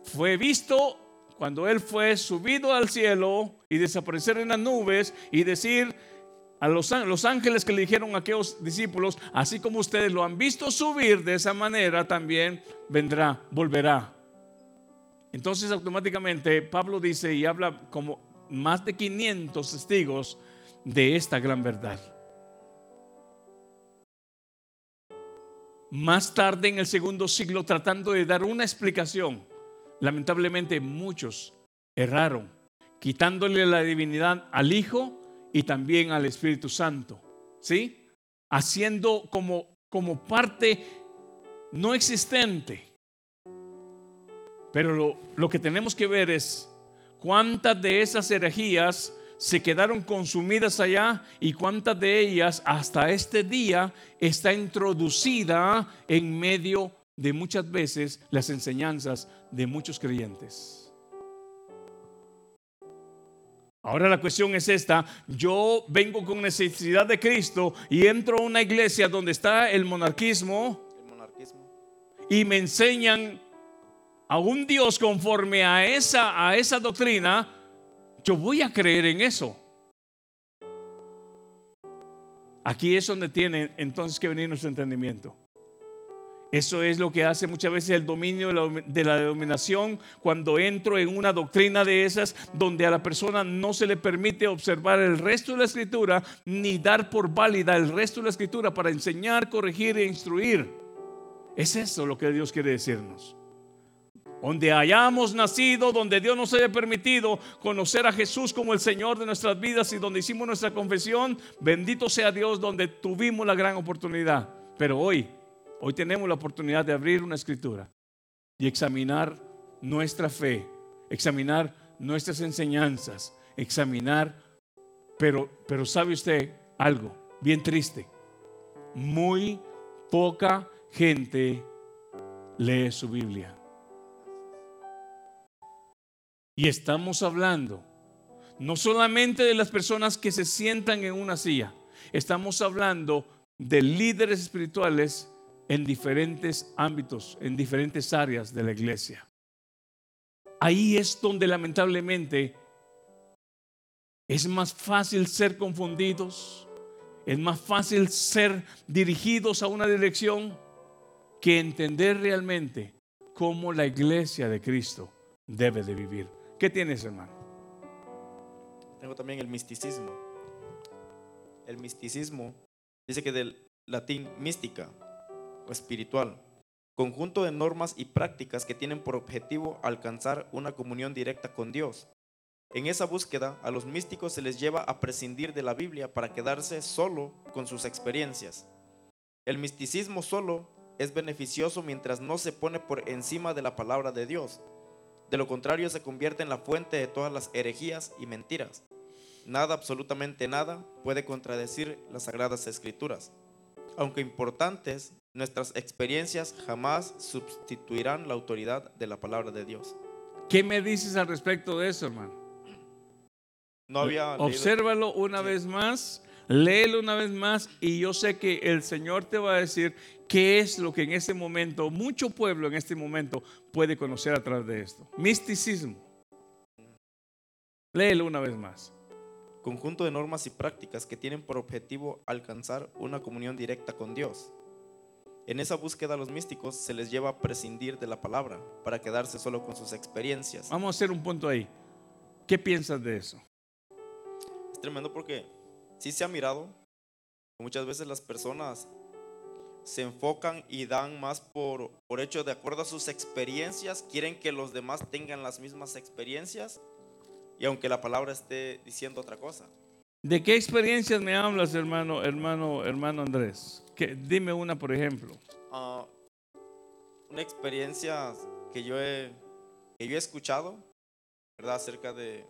fue visto cuando Él fue subido al cielo y desaparecer en las nubes y decir a los, los ángeles que le dijeron a aquellos discípulos, así como ustedes lo han visto subir de esa manera, también vendrá, volverá. Entonces automáticamente Pablo dice y habla como más de 500 testigos de esta gran verdad. Más tarde en el segundo siglo tratando de dar una explicación. Lamentablemente muchos erraron, quitándole la divinidad al Hijo y también al Espíritu Santo. ¿Sí? Haciendo como, como parte no existente. Pero lo, lo que tenemos que ver es cuántas de esas herejías se quedaron consumidas allá y cuántas de ellas hasta este día está introducida en medio de muchas veces las enseñanzas de muchos creyentes. Ahora la cuestión es esta, yo vengo con necesidad de Cristo y entro a una iglesia donde está el monarquismo, El monarquismo. y me enseñan a un Dios conforme a esa, a esa doctrina, yo voy a creer en eso. Aquí es donde tiene entonces que venir nuestro entendimiento. Eso es lo que hace muchas veces el dominio de la, de denominación cuando entro en una doctrina de esas donde a la persona no se le permite observar el resto de la escritura ni dar por válida el resto de la escritura para enseñar, corregir e instruir. Es eso lo que Dios quiere decirnos. Donde hayamos nacido, donde Dios nos haya permitido conocer a Jesús como el Señor de nuestras vidas y donde hicimos nuestra confesión, bendito sea Dios donde tuvimos la gran oportunidad. Pero hoy, hoy tenemos la oportunidad de abrir una escritura y examinar nuestra fe, examinar nuestras enseñanzas, examinar, pero, pero sabe usted algo bien triste, muy poca gente lee su Biblia. Y estamos hablando no solamente de las personas que se sientan en una silla, estamos hablando de líderes espirituales en diferentes ámbitos, en diferentes áreas de la iglesia. Ahí es donde lamentablemente es más fácil ser confundidos, es más fácil ser dirigidos a una dirección que entender realmente cómo la iglesia de Cristo debe de vivir. ¿Qué tienes, hermano? Tengo también el misticismo. El misticismo dice que del latín mística o espiritual, conjunto de normas y prácticas que tienen por objetivo alcanzar una comunión directa con Dios. En esa búsqueda, a los místicos se les lleva a prescindir de la Biblia para quedarse solo con sus experiencias. El misticismo solo es beneficioso mientras no se pone por encima de la palabra de Dios. De lo contrario, se convierte en la fuente de todas las herejías y mentiras. Nada, absolutamente nada, puede contradecir las sagradas escrituras. Aunque importantes, nuestras experiencias jamás sustituirán la autoridad de la palabra de Dios. ¿Qué me dices al respecto de eso, hermano? No había leído- Obsérvalo una vez más, léelo una vez más y yo sé que el Señor te va a decir qué es lo que en este momento, mucho pueblo en este momento puede conocer a través de esto. Misticismo. Léelo una vez más. conjunto de normas y prácticas que tienen por objetivo alcanzar una comunión directa con Dios. En esa búsqueda a los místicos se les lleva a prescindir de la palabra para quedarse solo con sus experiencias. Vamos a hacer un punto ahí. ¿Qué piensas de eso? Es tremendo porque sí se ha mirado muchas veces las personas se enfocan y dan más por, por hecho de acuerdo a sus experiencias, quieren que los demás tengan las mismas experiencias y aunque la palabra esté diciendo otra cosa. ¿De qué experiencias me hablas, hermano, hermano, hermano Andrés? Que, dime una, por ejemplo. Ah, una experiencia que yo he, que yo he escuchado, ¿verdad? Acerca de...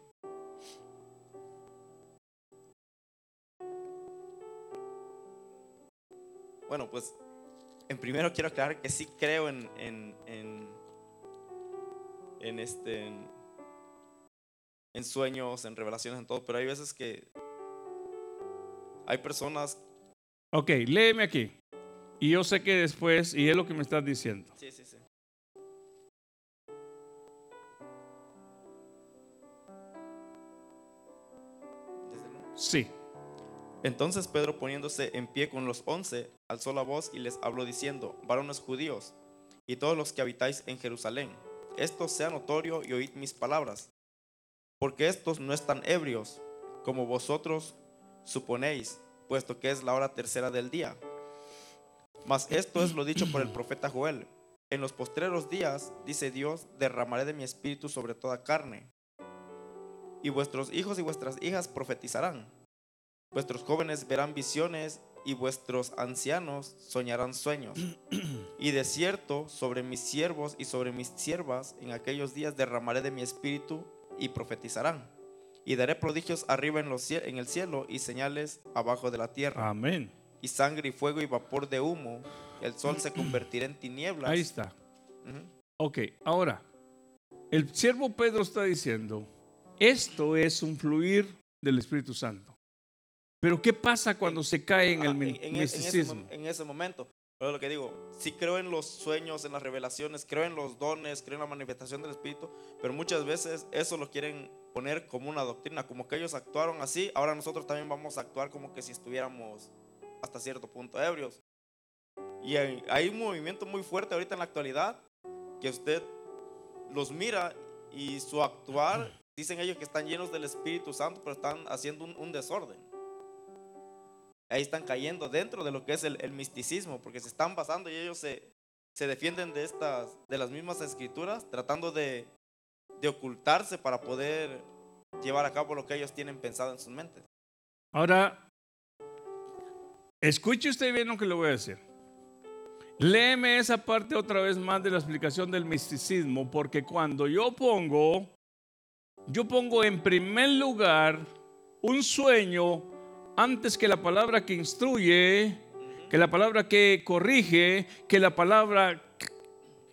Bueno, pues en primero quiero aclarar que sí creo en, en, en, en este, en, en sueños, en revelaciones, en todo, pero hay veces que hay personas... Ok, léeme aquí. Y yo sé que después, y es lo que me estás diciendo. Sí, sí, sí. Sí. Entonces Pedro poniéndose en pie con los once, alzó la voz y les habló diciendo, varones judíos, y todos los que habitáis en Jerusalén, esto sea notorio y oíd mis palabras, porque estos no están ebrios, como vosotros suponéis, puesto que es la hora tercera del día. Mas esto es lo dicho por el profeta Joel. En los postreros días, dice Dios, derramaré de mi espíritu sobre toda carne. Y vuestros hijos y vuestras hijas profetizarán. Vuestros jóvenes verán visiones y vuestros ancianos soñarán sueños. Y de cierto, sobre mis siervos y sobre mis siervas, en aquellos días derramaré de mi espíritu y profetizarán. Y daré prodigios arriba en, los, en el cielo y señales abajo de la tierra. Amén. Y sangre y fuego y vapor de humo. El sol se convertirá en tinieblas. Ahí está. Ok, ahora, el siervo Pedro está diciendo, esto es un fluir del Espíritu Santo. Pero ¿qué pasa cuando se cae en el mi- en, ese, misticismo? en ese momento. Pero lo que digo, sí creo en los sueños, en las revelaciones, creo en los dones, creo en la manifestación del Espíritu, pero muchas veces eso lo quieren poner como una doctrina, como que ellos actuaron así, ahora nosotros también vamos a actuar como que si estuviéramos hasta cierto punto ebrios. Y hay, hay un movimiento muy fuerte ahorita en la actualidad que usted los mira y su actuar, dicen ellos que están llenos del Espíritu Santo, pero están haciendo un, un desorden ahí están cayendo dentro de lo que es el, misticismo, porque se están basando y ellos se, se defienden de estas, de las mismas escrituras, tratando de, de ocultarse para poder llevar a cabo lo que ellos tienen pensado en sus mentes. Ahora, escuche usted bien lo que le voy a decir. Léeme esa parte otra vez más de la explicación del misticismo, porque cuando yo pongo, yo pongo en primer lugar un sueño antes que la palabra que instruye, que la palabra que corrige, que la palabra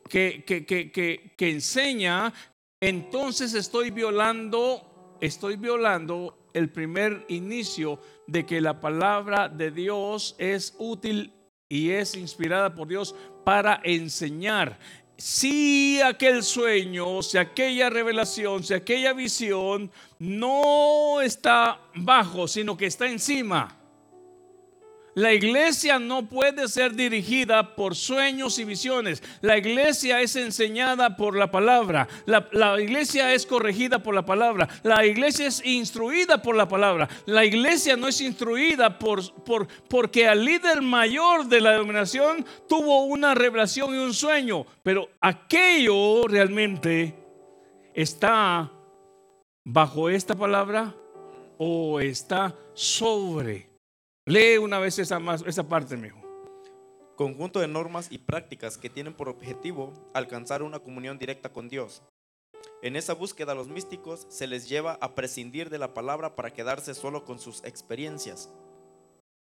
que, que, que, enseña, entonces estoy violando, estoy violando el primer inicio de que la palabra de Dios es útil y es inspirada por Dios para enseñar. Si aquel sueño, si aquella revelación, si aquella visión no está bajo, sino que está encima. La iglesia no puede ser dirigida por sueños y visiones. La iglesia es enseñada por la palabra. La, la, iglesia es corregida por la palabra. La iglesia es instruida por la palabra. La iglesia no es instruida por, por, porque el líder mayor de la denominación tuvo una revelación y un sueño. Pero aquello realmente está bajo esta palabra o está sobre. Lee una vez esa, más, esa parte, mijo. Conjunto de normas y prácticas que tienen por objetivo alcanzar una comunión directa con Dios. En esa búsqueda a los místicos se les lleva a prescindir de la palabra para quedarse solo con sus experiencias.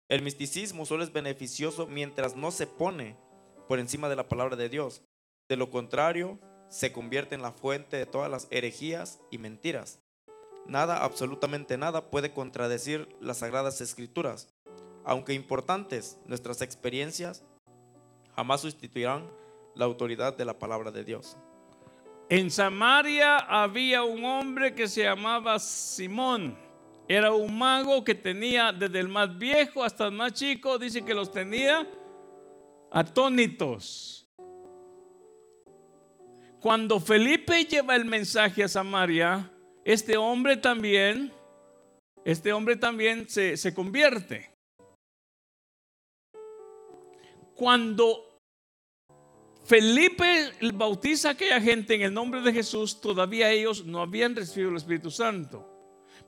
El misticismo solo es beneficioso mientras no se pone por encima de la palabra de Dios. De lo contrario, se convierte en la fuente de todas las herejías y mentiras. Nada, absolutamente nada, puede contradecir las sagradas escrituras. Aunque importantes, nuestras experiencias jamás sustituirán la autoridad de la palabra de Dios. En Samaria había un hombre que se llamaba Simón. Era un mago que tenía desde el más viejo hasta el más chico, dice que los tenía atónitos. Cuando Felipe lleva el mensaje a Samaria, este hombre también, este hombre también se, se convierte. Cuando Felipe bautiza a aquella gente en el nombre de Jesús, todavía ellos no habían recibido el Espíritu Santo.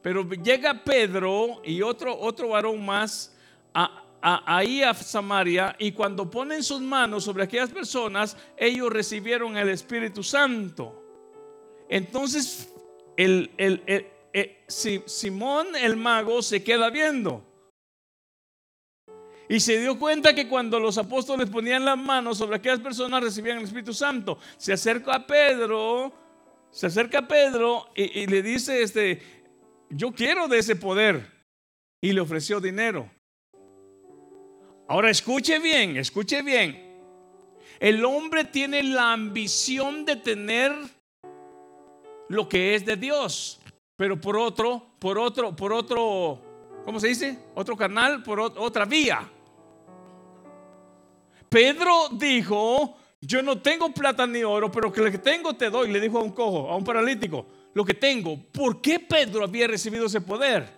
Pero llega Pedro y otro, otro varón más a, a, ahí a Samaria y cuando ponen sus manos sobre aquellas personas, ellos recibieron el Espíritu Santo. Entonces, el, el Simón el mago se queda viendo. Y se dio cuenta que cuando los apóstoles ponían las manos sobre aquellas personas recibían el Espíritu Santo. Se acerca a Pedro, se acerca a Pedro y, y, le dice, este, yo quiero de ese poder. Y le ofreció dinero. Ahora escuche bien, escuche bien. El hombre tiene la ambición de tener lo que es de Dios, pero por otro, por otro, por otro, ¿cómo se dice? Otro canal, por otra vía. Pedro dijo, yo no tengo plata ni oro, pero lo que tengo te doy, le dijo a un cojo, a un paralítico, lo que tengo. ¿Por qué Pedro había recibido ese poder?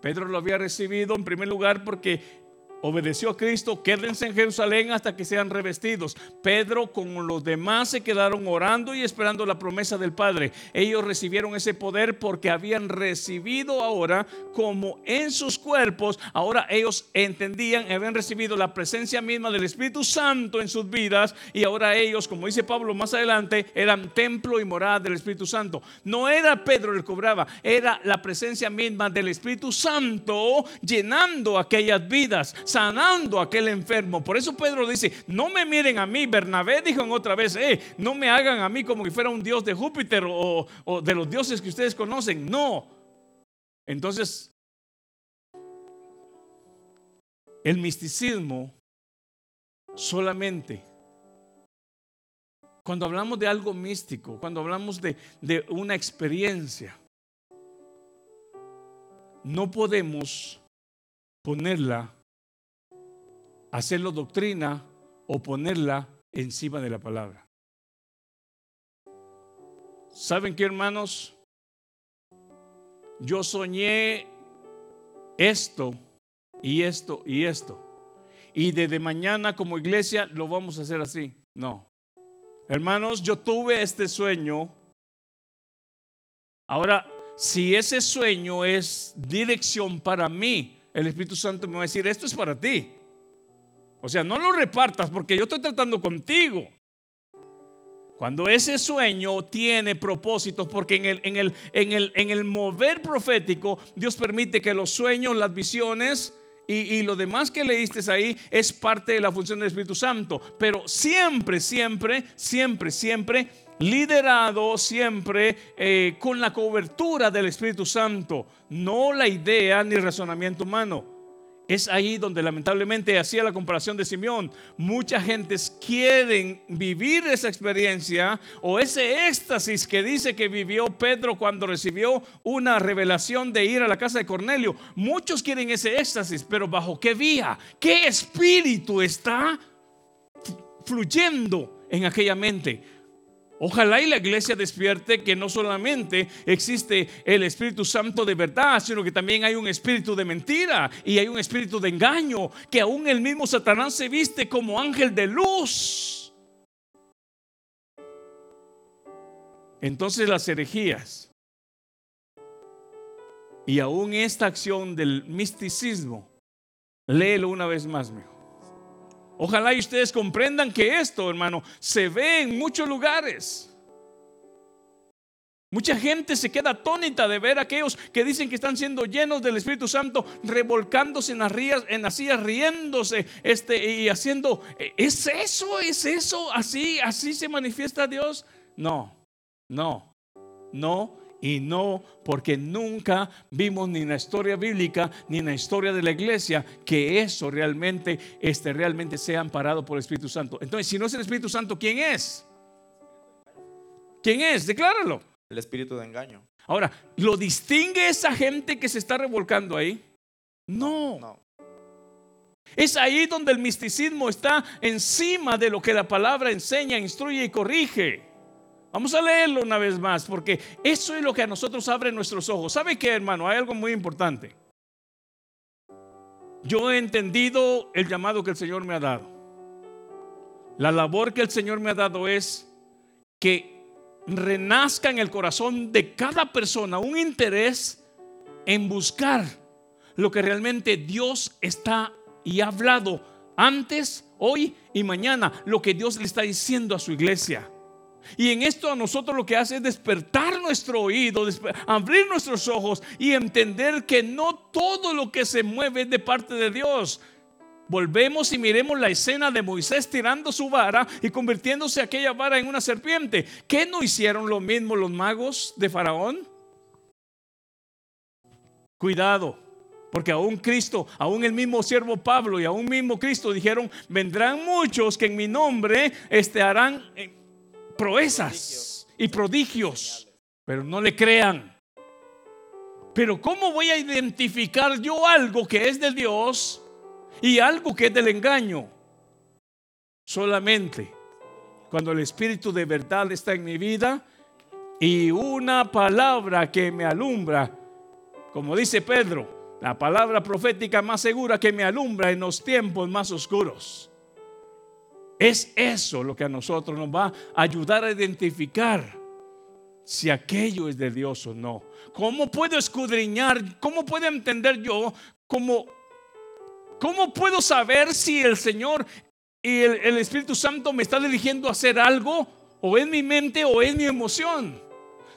Pedro lo había recibido en primer lugar porque obedeció a Cristo, quédense en Jerusalén hasta que sean revestidos. Pedro con los demás se quedaron orando y esperando la promesa del Padre. Ellos recibieron ese poder porque habían recibido ahora como en sus cuerpos, ahora ellos entendían habían recibido la presencia misma del Espíritu Santo en sus vidas y ahora ellos, como dice Pablo más adelante, eran templo y morada del Espíritu Santo. No era Pedro el que cobraba, era la presencia misma del Espíritu Santo llenando aquellas vidas sanando a aquel enfermo. Por eso Pedro dice, no me miren a mí. Bernabé dijo en otra vez, eh, no me hagan a mí como que fuera un dios de Júpiter o, de los dioses que ustedes conocen. No. Entonces, el misticismo solamente cuando hablamos de algo místico, cuando hablamos de, una experiencia, no podemos ponerla hacerlo doctrina o ponerla encima de la palabra. ¿Saben qué, hermanos? Yo soñé esto y esto y esto. Y desde mañana como iglesia lo vamos a hacer así. No. Hermanos, yo tuve este sueño. Ahora, si ese sueño es dirección para mí, el Espíritu Santo me va a decir, esto es para ti. O sea, no lo repartas porque yo estoy tratando contigo. Cuando ese sueño tiene propósitos, porque en el, en, el, en, el, en el mover profético, Dios permite que los sueños, las visiones y, lo demás que leíste ahí es parte de la función del Espíritu Santo. Pero siempre, siempre, siempre, siempre liderado, siempre eh, con la cobertura del Espíritu Santo, no la idea ni razonamiento humano. Es ahí donde lamentablemente hacía la comparación de Simeón. Mucha gente quieren vivir esa experiencia o ese éxtasis que dice que vivió Pedro cuando recibió una revelación de ir a la casa de Cornelio. Muchos quieren ese éxtasis, pero ¿bajo qué vía? ¿Qué espíritu está fluyendo en aquella mente? Ojalá y la iglesia despierte que no solamente existe el Espíritu Santo de verdad, sino que también hay un espíritu de mentira y hay un espíritu de engaño, que aún el mismo Satanás se viste como ángel de luz. Entonces las herejías y aún esta acción del misticismo, léelo una vez más mejor. Ojalá y ustedes comprendan que esto, hermano, se ve en muchos lugares. Mucha gente se queda atónita de ver a aquellos que dicen que están siendo llenos del Espíritu Santo, revolcándose en las, rías, en las sillas, riéndose este, y haciendo, ¿es eso? ¿Es eso? ¿Así, así se manifiesta Dios? No, no, no y no porque nunca vimos ni en la historia bíblica ni en la historia de la iglesia que eso realmente, este, realmente sea amparado por el Espíritu Santo. Entonces, si no es el Espíritu Santo, ¿quién es? ¿Quién es? Decláralo. El espíritu de engaño. Ahora, ¿lo distingue esa gente que se está revolcando ahí? No. No. Es ahí donde el misticismo está encima de lo que la palabra enseña, instruye y corrige. Vamos a leerlo una vez más, porque eso es lo que a nosotros abre nuestros ojos. ¿Sabe qué, hermano? Hay algo muy importante. Yo he entendido el llamado que el Señor me ha dado. La labor que el Señor me ha dado es que renazca en el corazón de cada persona un interés en buscar lo que realmente Dios está y ha hablado antes, hoy y mañana, lo que Dios le está diciendo a su iglesia. Y en esto a nosotros lo que hace es despertar nuestro oído, abrir nuestros ojos y entender que no todo lo que se mueve es de parte de Dios. Volvemos y miremos la escena de Moisés tirando su vara y convirtiéndose aquella vara en una serpiente. ¿Qué no hicieron lo mismo los magos de Faraón? Cuidado, porque aún Cristo, aún el mismo siervo Pablo y aún mismo Cristo dijeron, vendrán muchos que en mi nombre este, harán eh, proezas y prodigios, pero no le crean. Pero ¿cómo voy a identificar yo algo que es de Dios y algo que es del engaño? Solamente cuando el Espíritu de verdad está en mi vida y una palabra que me alumbra, como dice Pedro, La palabra profética más segura que me alumbra en los tiempos más oscuros. Es eso lo que a nosotros nos va a ayudar a identificar si aquello es de Dios o no. ¿Cómo puedo escudriñar? ¿Cómo puedo entender yo? ¿Cómo, cómo puedo saber si el Señor y el, Espíritu Santo me está dirigiendo a hacer algo? ¿O es mi mente o es mi emoción?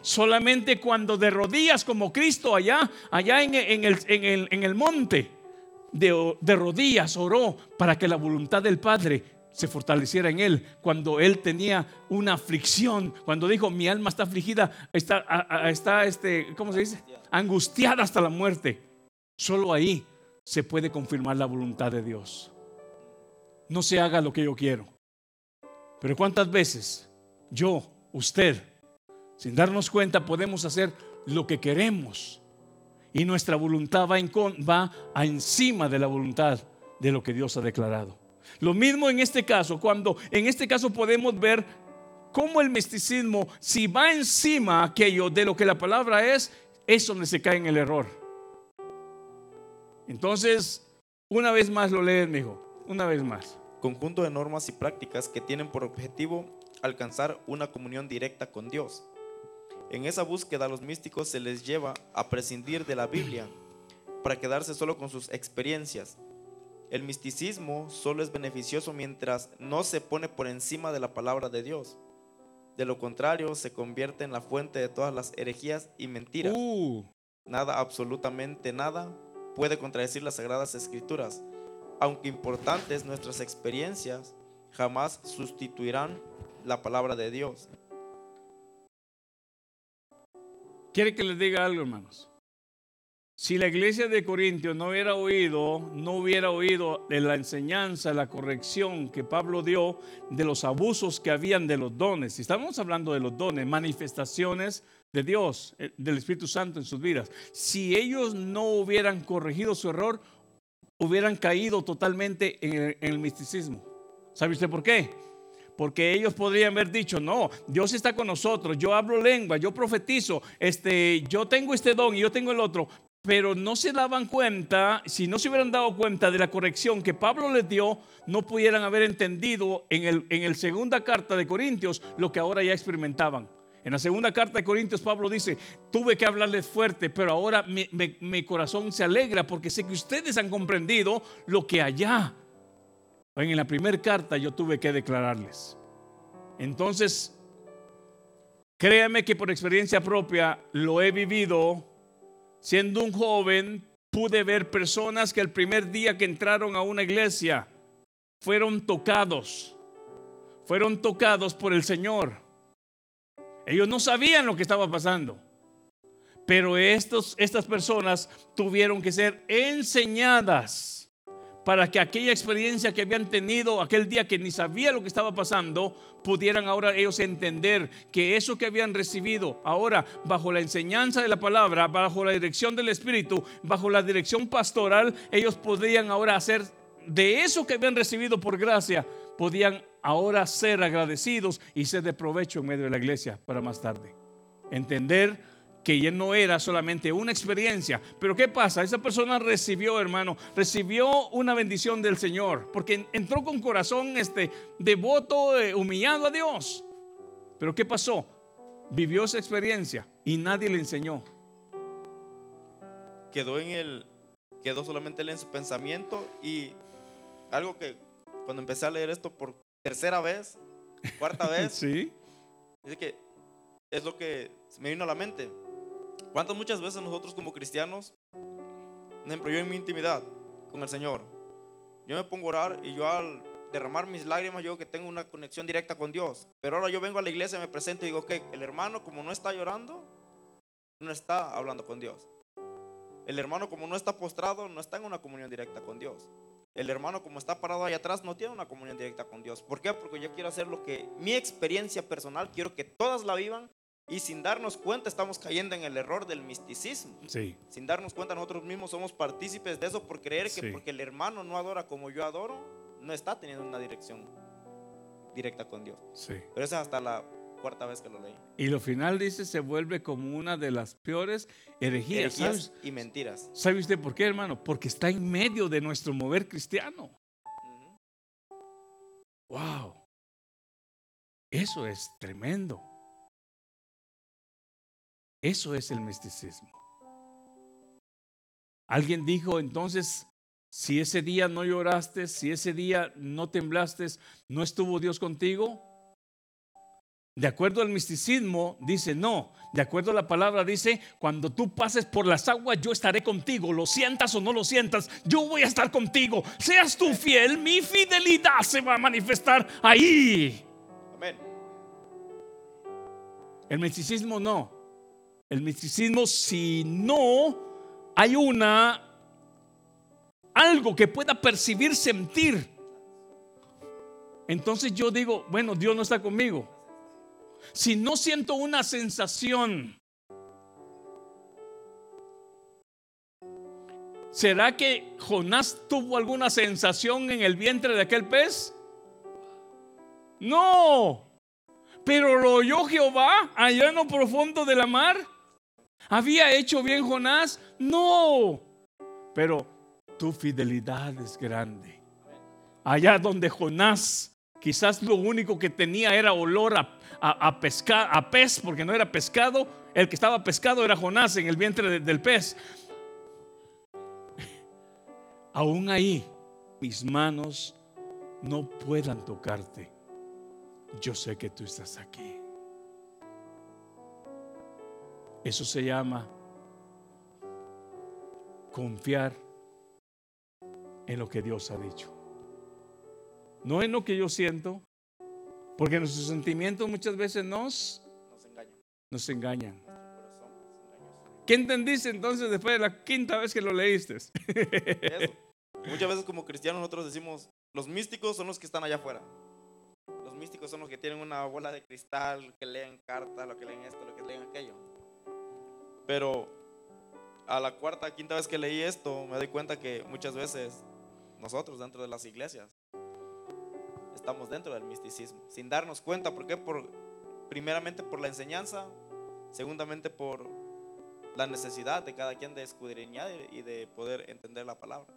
Solamente cuando de rodillas como Cristo allá, allá en, en el, en, el, en el monte, de, de rodillas oró para que la voluntad del Padre se fortaleciera en él cuando él tenía una aflicción, cuando dijo, mi alma está afligida, está, está este, ¿cómo se dice? Angustiada hasta la muerte. Solo ahí se puede confirmar la voluntad de Dios. No se haga lo que yo quiero. Pero ¿cuántas veces yo, usted, sin darnos cuenta, podemos hacer lo que queremos? Y nuestra voluntad va, va encima de la voluntad de lo que Dios ha declarado. Lo mismo en este caso, cuando en este caso podemos ver cómo el misticismo, si va encima aquello de lo que la palabra es, es donde se cae en el error. Entonces, una vez más lo leen, mijo, una vez más. Conjunto de normas y prácticas que tienen por objetivo alcanzar una comunión directa con Dios. En esa búsqueda a los místicos se les lleva a prescindir de la Biblia para quedarse solo con sus experiencias. El misticismo solo es beneficioso mientras no se pone por encima de la palabra de Dios. De lo contrario, se convierte en la fuente de todas las herejías y mentiras. Uh, Nada, absolutamente nada, puede contradecir las sagradas escrituras. Aunque importantes, nuestras experiencias jamás sustituirán la palabra de Dios. ¿Quiere que les diga algo, hermanos? Si la iglesia de Corintios no hubiera oído, no hubiera oído de la enseñanza, la corrección que Pablo dio de los abusos que habían de los dones. Estamos hablando de los dones, manifestaciones de Dios, eh, del Espíritu Santo en sus vidas. Si ellos no hubieran corregido su error, hubieran caído totalmente en el, en el misticismo. ¿Sabe usted por qué? Porque ellos podrían haber dicho, no, Dios está con nosotros, yo hablo lengua, yo profetizo, este, yo tengo este don y yo tengo el otro. Pero no se daban cuenta, si no se hubieran dado cuenta de la corrección que Pablo les dio, no pudieran haber entendido en el, en el segunda carta de Corintios lo que ahora ya experimentaban. En la segunda carta de Corintios, Pablo dice, tuve que hablarles fuerte, pero ahora mi, mi- mi corazón se alegra porque sé que ustedes han comprendido lo que allá, en la primera carta, yo tuve que declararles. Entonces, créame que por experiencia propia lo he vivido. Siendo un joven, pude ver personas que el primer día que entraron a una iglesia fueron tocados. Fueron tocados por el Señor. Ellos no sabían lo que estaba pasando. Pero estos, estas personas tuvieron que ser enseñadas para que aquella experiencia que habían tenido aquel día que ni sabía lo que estaba pasando, pudieran ahora ellos entender que eso que habían recibido ahora bajo la enseñanza de la palabra, bajo la dirección del Espíritu, bajo la dirección pastoral, ellos podían ahora hacer de eso que habían recibido por gracia, podían ahora ser agradecidos y ser de provecho en medio de la iglesia para más tarde. Entender que ya no era solamente una experiencia. Pero ¿qué pasa? Esa persona recibió, hermano, recibió una bendición del Señor, porque entró con corazón este devoto, eh, humillado a Dios. Pero ¿qué pasó? Vivió esa experiencia y nadie le enseñó. Quedó en el quedó solamente él en su pensamiento y algo que cuando empecé a leer esto por tercera vez, cuarta vez, Sí. Dice que es lo que me vino a la mente. ¿Cuántas muchas veces nosotros como cristianos, por ejemplo, en mi intimidad con el Señor, yo me pongo a orar y yo al derramar mis lágrimas, yo que tengo una conexión directa con Dios. Pero ahora yo vengo a la iglesia, me presento y digo que el hermano como no está llorando, no está hablando con Dios. El hermano como no está postrado, no está en una comunión directa con Dios. El hermano como está parado ahí atrás no tiene una comunión directa con Dios. ¿Por qué? Porque yo quiero hacer lo que mi experiencia personal, quiero que todas la vivan y sin darnos cuenta estamos cayendo en el error del misticismo. Sí. Sin darnos cuenta nosotros mismos somos partícipes de eso por creer que Sí. porque el hermano no adora como yo adoro, no está teniendo una dirección directa con Dios. Sí. Pero esa es hasta la cuarta vez que lo leí. Y lo final dice se vuelve como una de las peores herejías. Herejías ¿Sabes? y mentiras. ¿Sabe usted por qué, hermano? Porque está en medio de nuestro mover cristiano. Ujú. Wow. Eso es tremendo. Eso es el misticismo. Alguien dijo entonces, si ese día no lloraste, si ese día no temblaste, ¿no estuvo Dios contigo? De acuerdo al misticismo, dice no. De acuerdo a la palabra, dice, cuando tú pases por las aguas, yo estaré contigo. Lo sientas o no lo sientas, yo voy a estar contigo. Seas tú fiel, mi fidelidad se va a manifestar ahí. Amén. El misticismo no. El misticismo, si no hay una algo que pueda percibir, sentir, entonces yo digo, bueno, Dios no está conmigo. Si no siento una sensación, ¿será que Jonás tuvo alguna sensación en el vientre de aquel pez? No. Pero lo oyó Jehová allá en lo profundo de la mar. ¿Había hecho bien Jonás? No. Pero tu fidelidad es grande. Allá donde Jonás quizás lo único que tenía era olor a, a, a a pez, porque no era pescado. El que estaba pescado era Jonás en el vientre de- del pez. Aún ahí, mis manos no puedan tocarte. Yo sé que tú estás aquí. Eso se llama confiar en lo que Dios ha dicho. No en lo que yo siento, porque nuestros sentimientos muchas veces nos, Nos engañan. ¿Qué entendiste entonces después de la quinta vez que lo leíste? Muchas veces como cristianos nosotros decimos, los místicos son los que están allá afuera. Los místicos son los que tienen una bola de cristal, que leen cartas, lo que leen esto, lo que leen aquello. Pero a la cuarta, quinta vez que leí esto, me doy cuenta que muchas veces nosotros dentro de las iglesias estamos dentro del misticismo, sin darnos cuenta. ¿Por qué? Por, primeramente por la enseñanza, segundamente por la necesidad de cada quien de escudriñar y de poder entender la palabra.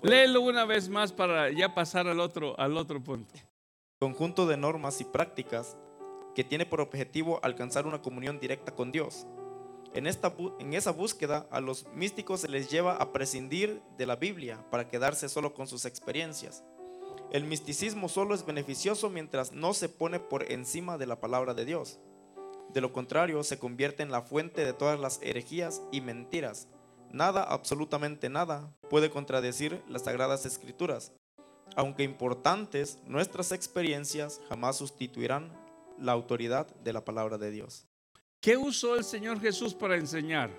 Poder- Léelo una vez más para ya pasar al otro, al otro punto. conjunto de normas y prácticas que tiene por objetivo alcanzar una comunión directa con Dios. En, esta, en esa búsqueda a los místicos se les lleva a prescindir de la Biblia para quedarse solo con sus experiencias. El misticismo solo es beneficioso mientras no se pone por encima de la palabra de Dios. De lo contrario, se convierte en la fuente de todas las herejías y mentiras. Nada, absolutamente nada, puede contradecir las sagradas escrituras. Aunque importantes, nuestras experiencias jamás sustituirán la autoridad de la palabra de Dios. ¿Qué usó el Señor Jesús para enseñar?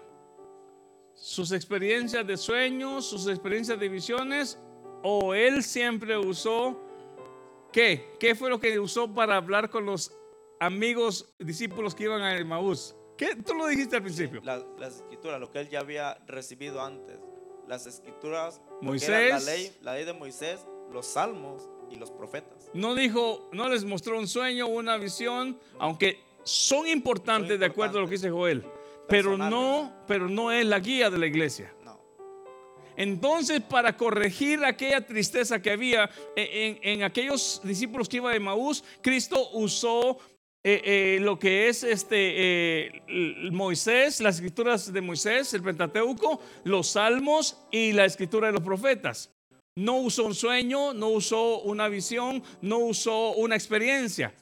¿Sus experiencias de sueños, sus experiencias de visiones? ¿O él siempre usó qué? ¿Qué fue lo que usó para hablar con los amigos discípulos que iban a Emaús? ¿Qué? Tú lo dijiste al principio. La- las escrituras, lo que él ya había recibido antes, las escrituras, Moisés. la ley, la ley de Moisés, los salmos y los profetas. No dijo, no les mostró un sueño, una visión, aunque son importantes Son de acuerdo a lo que dice Joel, pero no, pero no es la guía de la iglesia. No, Entonces, para corregir aquella tristeza que había en, en aquellos discípulos que iban a Maús, Cristo usó eh, eh, lo que es este eh, Moisés, las escrituras de Moisés, el Pentateuco, los salmos y la escritura de los profetas. No usó un sueño, no usó una visión, no usó una experiencia.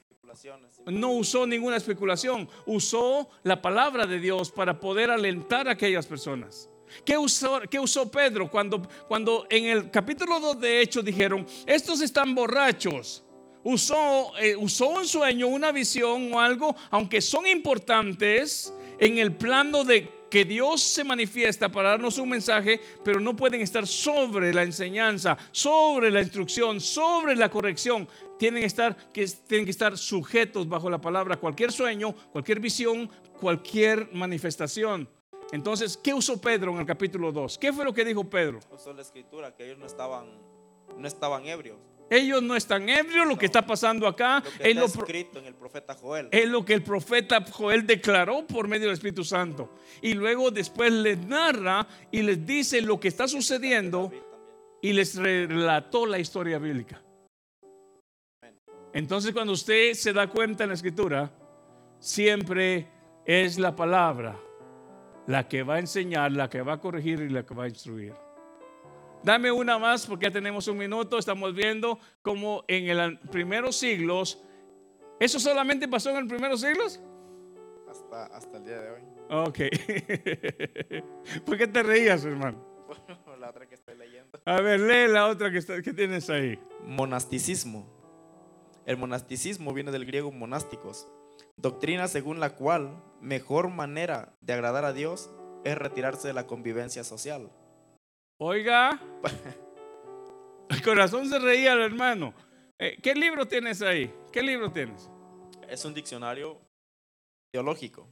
No usó ninguna especulación, usó la palabra de Dios para poder alentar a aquellas personas. ¿Qué usó, qué usó Pedro cuando, cuando en el capítulo 2 de Hechos dijeron, estos están borrachos? Usó, eh, usó un sueño, una visión o algo, aunque son importantes en el plano de que Dios se manifiesta para darnos un mensaje, pero no pueden estar sobre la enseñanza, sobre la instrucción, sobre la corrección. Tienen que estar, sujetos bajo la palabra. Cualquier sueño, cualquier visión, cualquier manifestación. Entonces, ¿qué usó Pedro en el capítulo 2? ¿Qué fue lo que dijo Pedro? Usó la escritura, que ellos no estaban ebrios. Ellos no están ebrios, lo que está pasando acá Lo que es está lo, escrito en el profeta Joel. es lo que el profeta Joel declaró por medio del Espíritu Santo. Y luego después les narra y les dice lo que está sucediendo y les relató la historia bíblica. Entonces cuando usted se da cuenta en la escritura, siempre es la palabra la que va a enseñar, la que va a corregir y la que va a instruir. Dame una más porque ya tenemos un minuto. Estamos viendo cómo en el primeros siglos, ¿eso solamente pasó en los primeros siglos? Hasta, hasta el día de hoy. Ok. ¿Por qué te reías, hermano? la otra que estoy leyendo. A ver, lee la otra que, está- que tienes ahí. Monasticismo. El monasticismo viene del griego monásticos, doctrina según la cual mejor manera de agradar a Dios es retirarse de la convivencia social. Oiga, el corazón se reía el hermano. Eh, ¿Qué libro tienes ahí? ¿Qué libro tienes? Es un diccionario teológico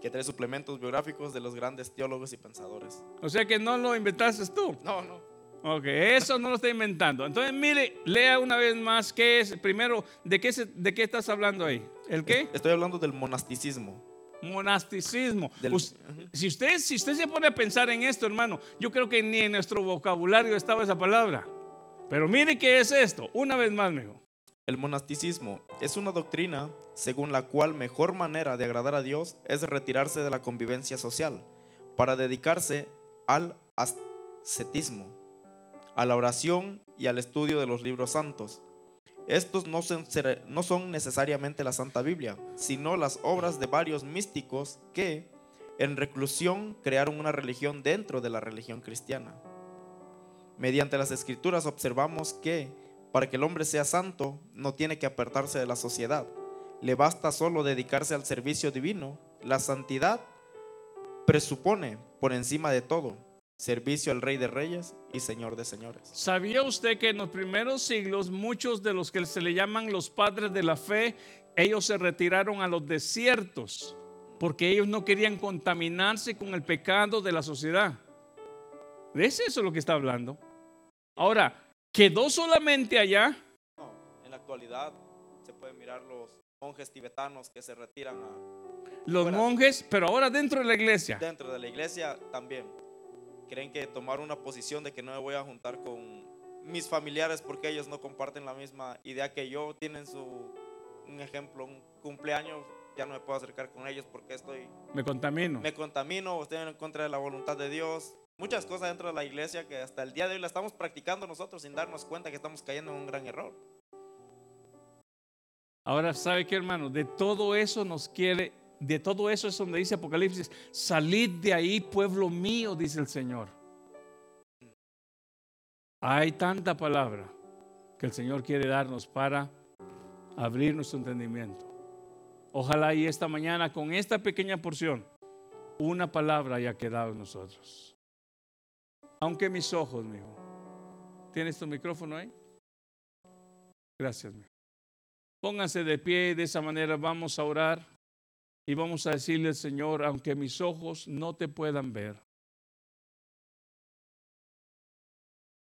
que trae suplementos biográficos de los grandes teólogos y pensadores. O sea que no lo inventaste tú. No, no. Ok, eso no lo está inventando. Entonces, mire, lea una vez más qué es. Primero, ¿de qué, se- de qué estás hablando ahí? ¿El qué? Estoy hablando del monasticismo. Monasticismo. Del- si, usted, si usted se pone a pensar en esto, hermano, yo creo que ni en nuestro vocabulario estaba esa palabra. Pero mire qué es esto. Una vez más, mijo. El monasticismo es una doctrina según la cual mejor manera de agradar a Dios es retirarse de la convivencia social para dedicarse al ascetismo, a la oración y al estudio de los libros santos. Estos no son, necesariamente la Santa Biblia, sino las obras de varios místicos que, en reclusión, crearon una religión dentro de la religión cristiana. Mediante las escrituras observamos que para que el hombre sea santo no tiene que apartarse de la sociedad. Le basta solo dedicarse al servicio divino. La santidad presupone, por encima de todo, servicio al Rey de Reyes y Señor de Señores. ¿Sabía usted que en los primeros siglos muchos de los que se le llaman los padres de la fe, ellos se retiraron a los desiertos porque ellos no querían contaminarse con el pecado de la sociedad? ¿Es eso lo que está hablando? Ahora, ¿quedó solamente allá? No, en la actualidad se pueden mirar los monjes tibetanos que se retiran a- Los Fuera. monjes, pero ahora dentro de la iglesia. dentro de la iglesia también. Creen que tomar una posición de que no me voy a juntar con mis familiares porque ellos no comparten la misma idea que yo, tienen su, un ejemplo, un cumpleaños, ya no me puedo acercar con ellos porque estoy, Me contamino. me contamino, o estoy en contra de la voluntad de Dios. Muchas cosas dentro de la iglesia que hasta el día de hoy la estamos practicando nosotros sin darnos cuenta que estamos cayendo en un gran error. Ahora, ¿sabe qué, hermano? De todo eso nos quiere, de todo eso es donde dice Apocalipsis, salid de ahí, pueblo mío, dice el Señor. Hay tanta palabra que el Señor quiere darnos para abrir nuestro entendimiento. Ojalá y esta mañana con esta pequeña porción, una palabra haya quedado en nosotros. Aunque mis ojos, mijo. ¿Tienes tu micrófono ahí? Gracias, mijo. Pónganse de pie y de esa manera vamos a orar y vamos a decirle Señor, aunque mis ojos no te puedan ver,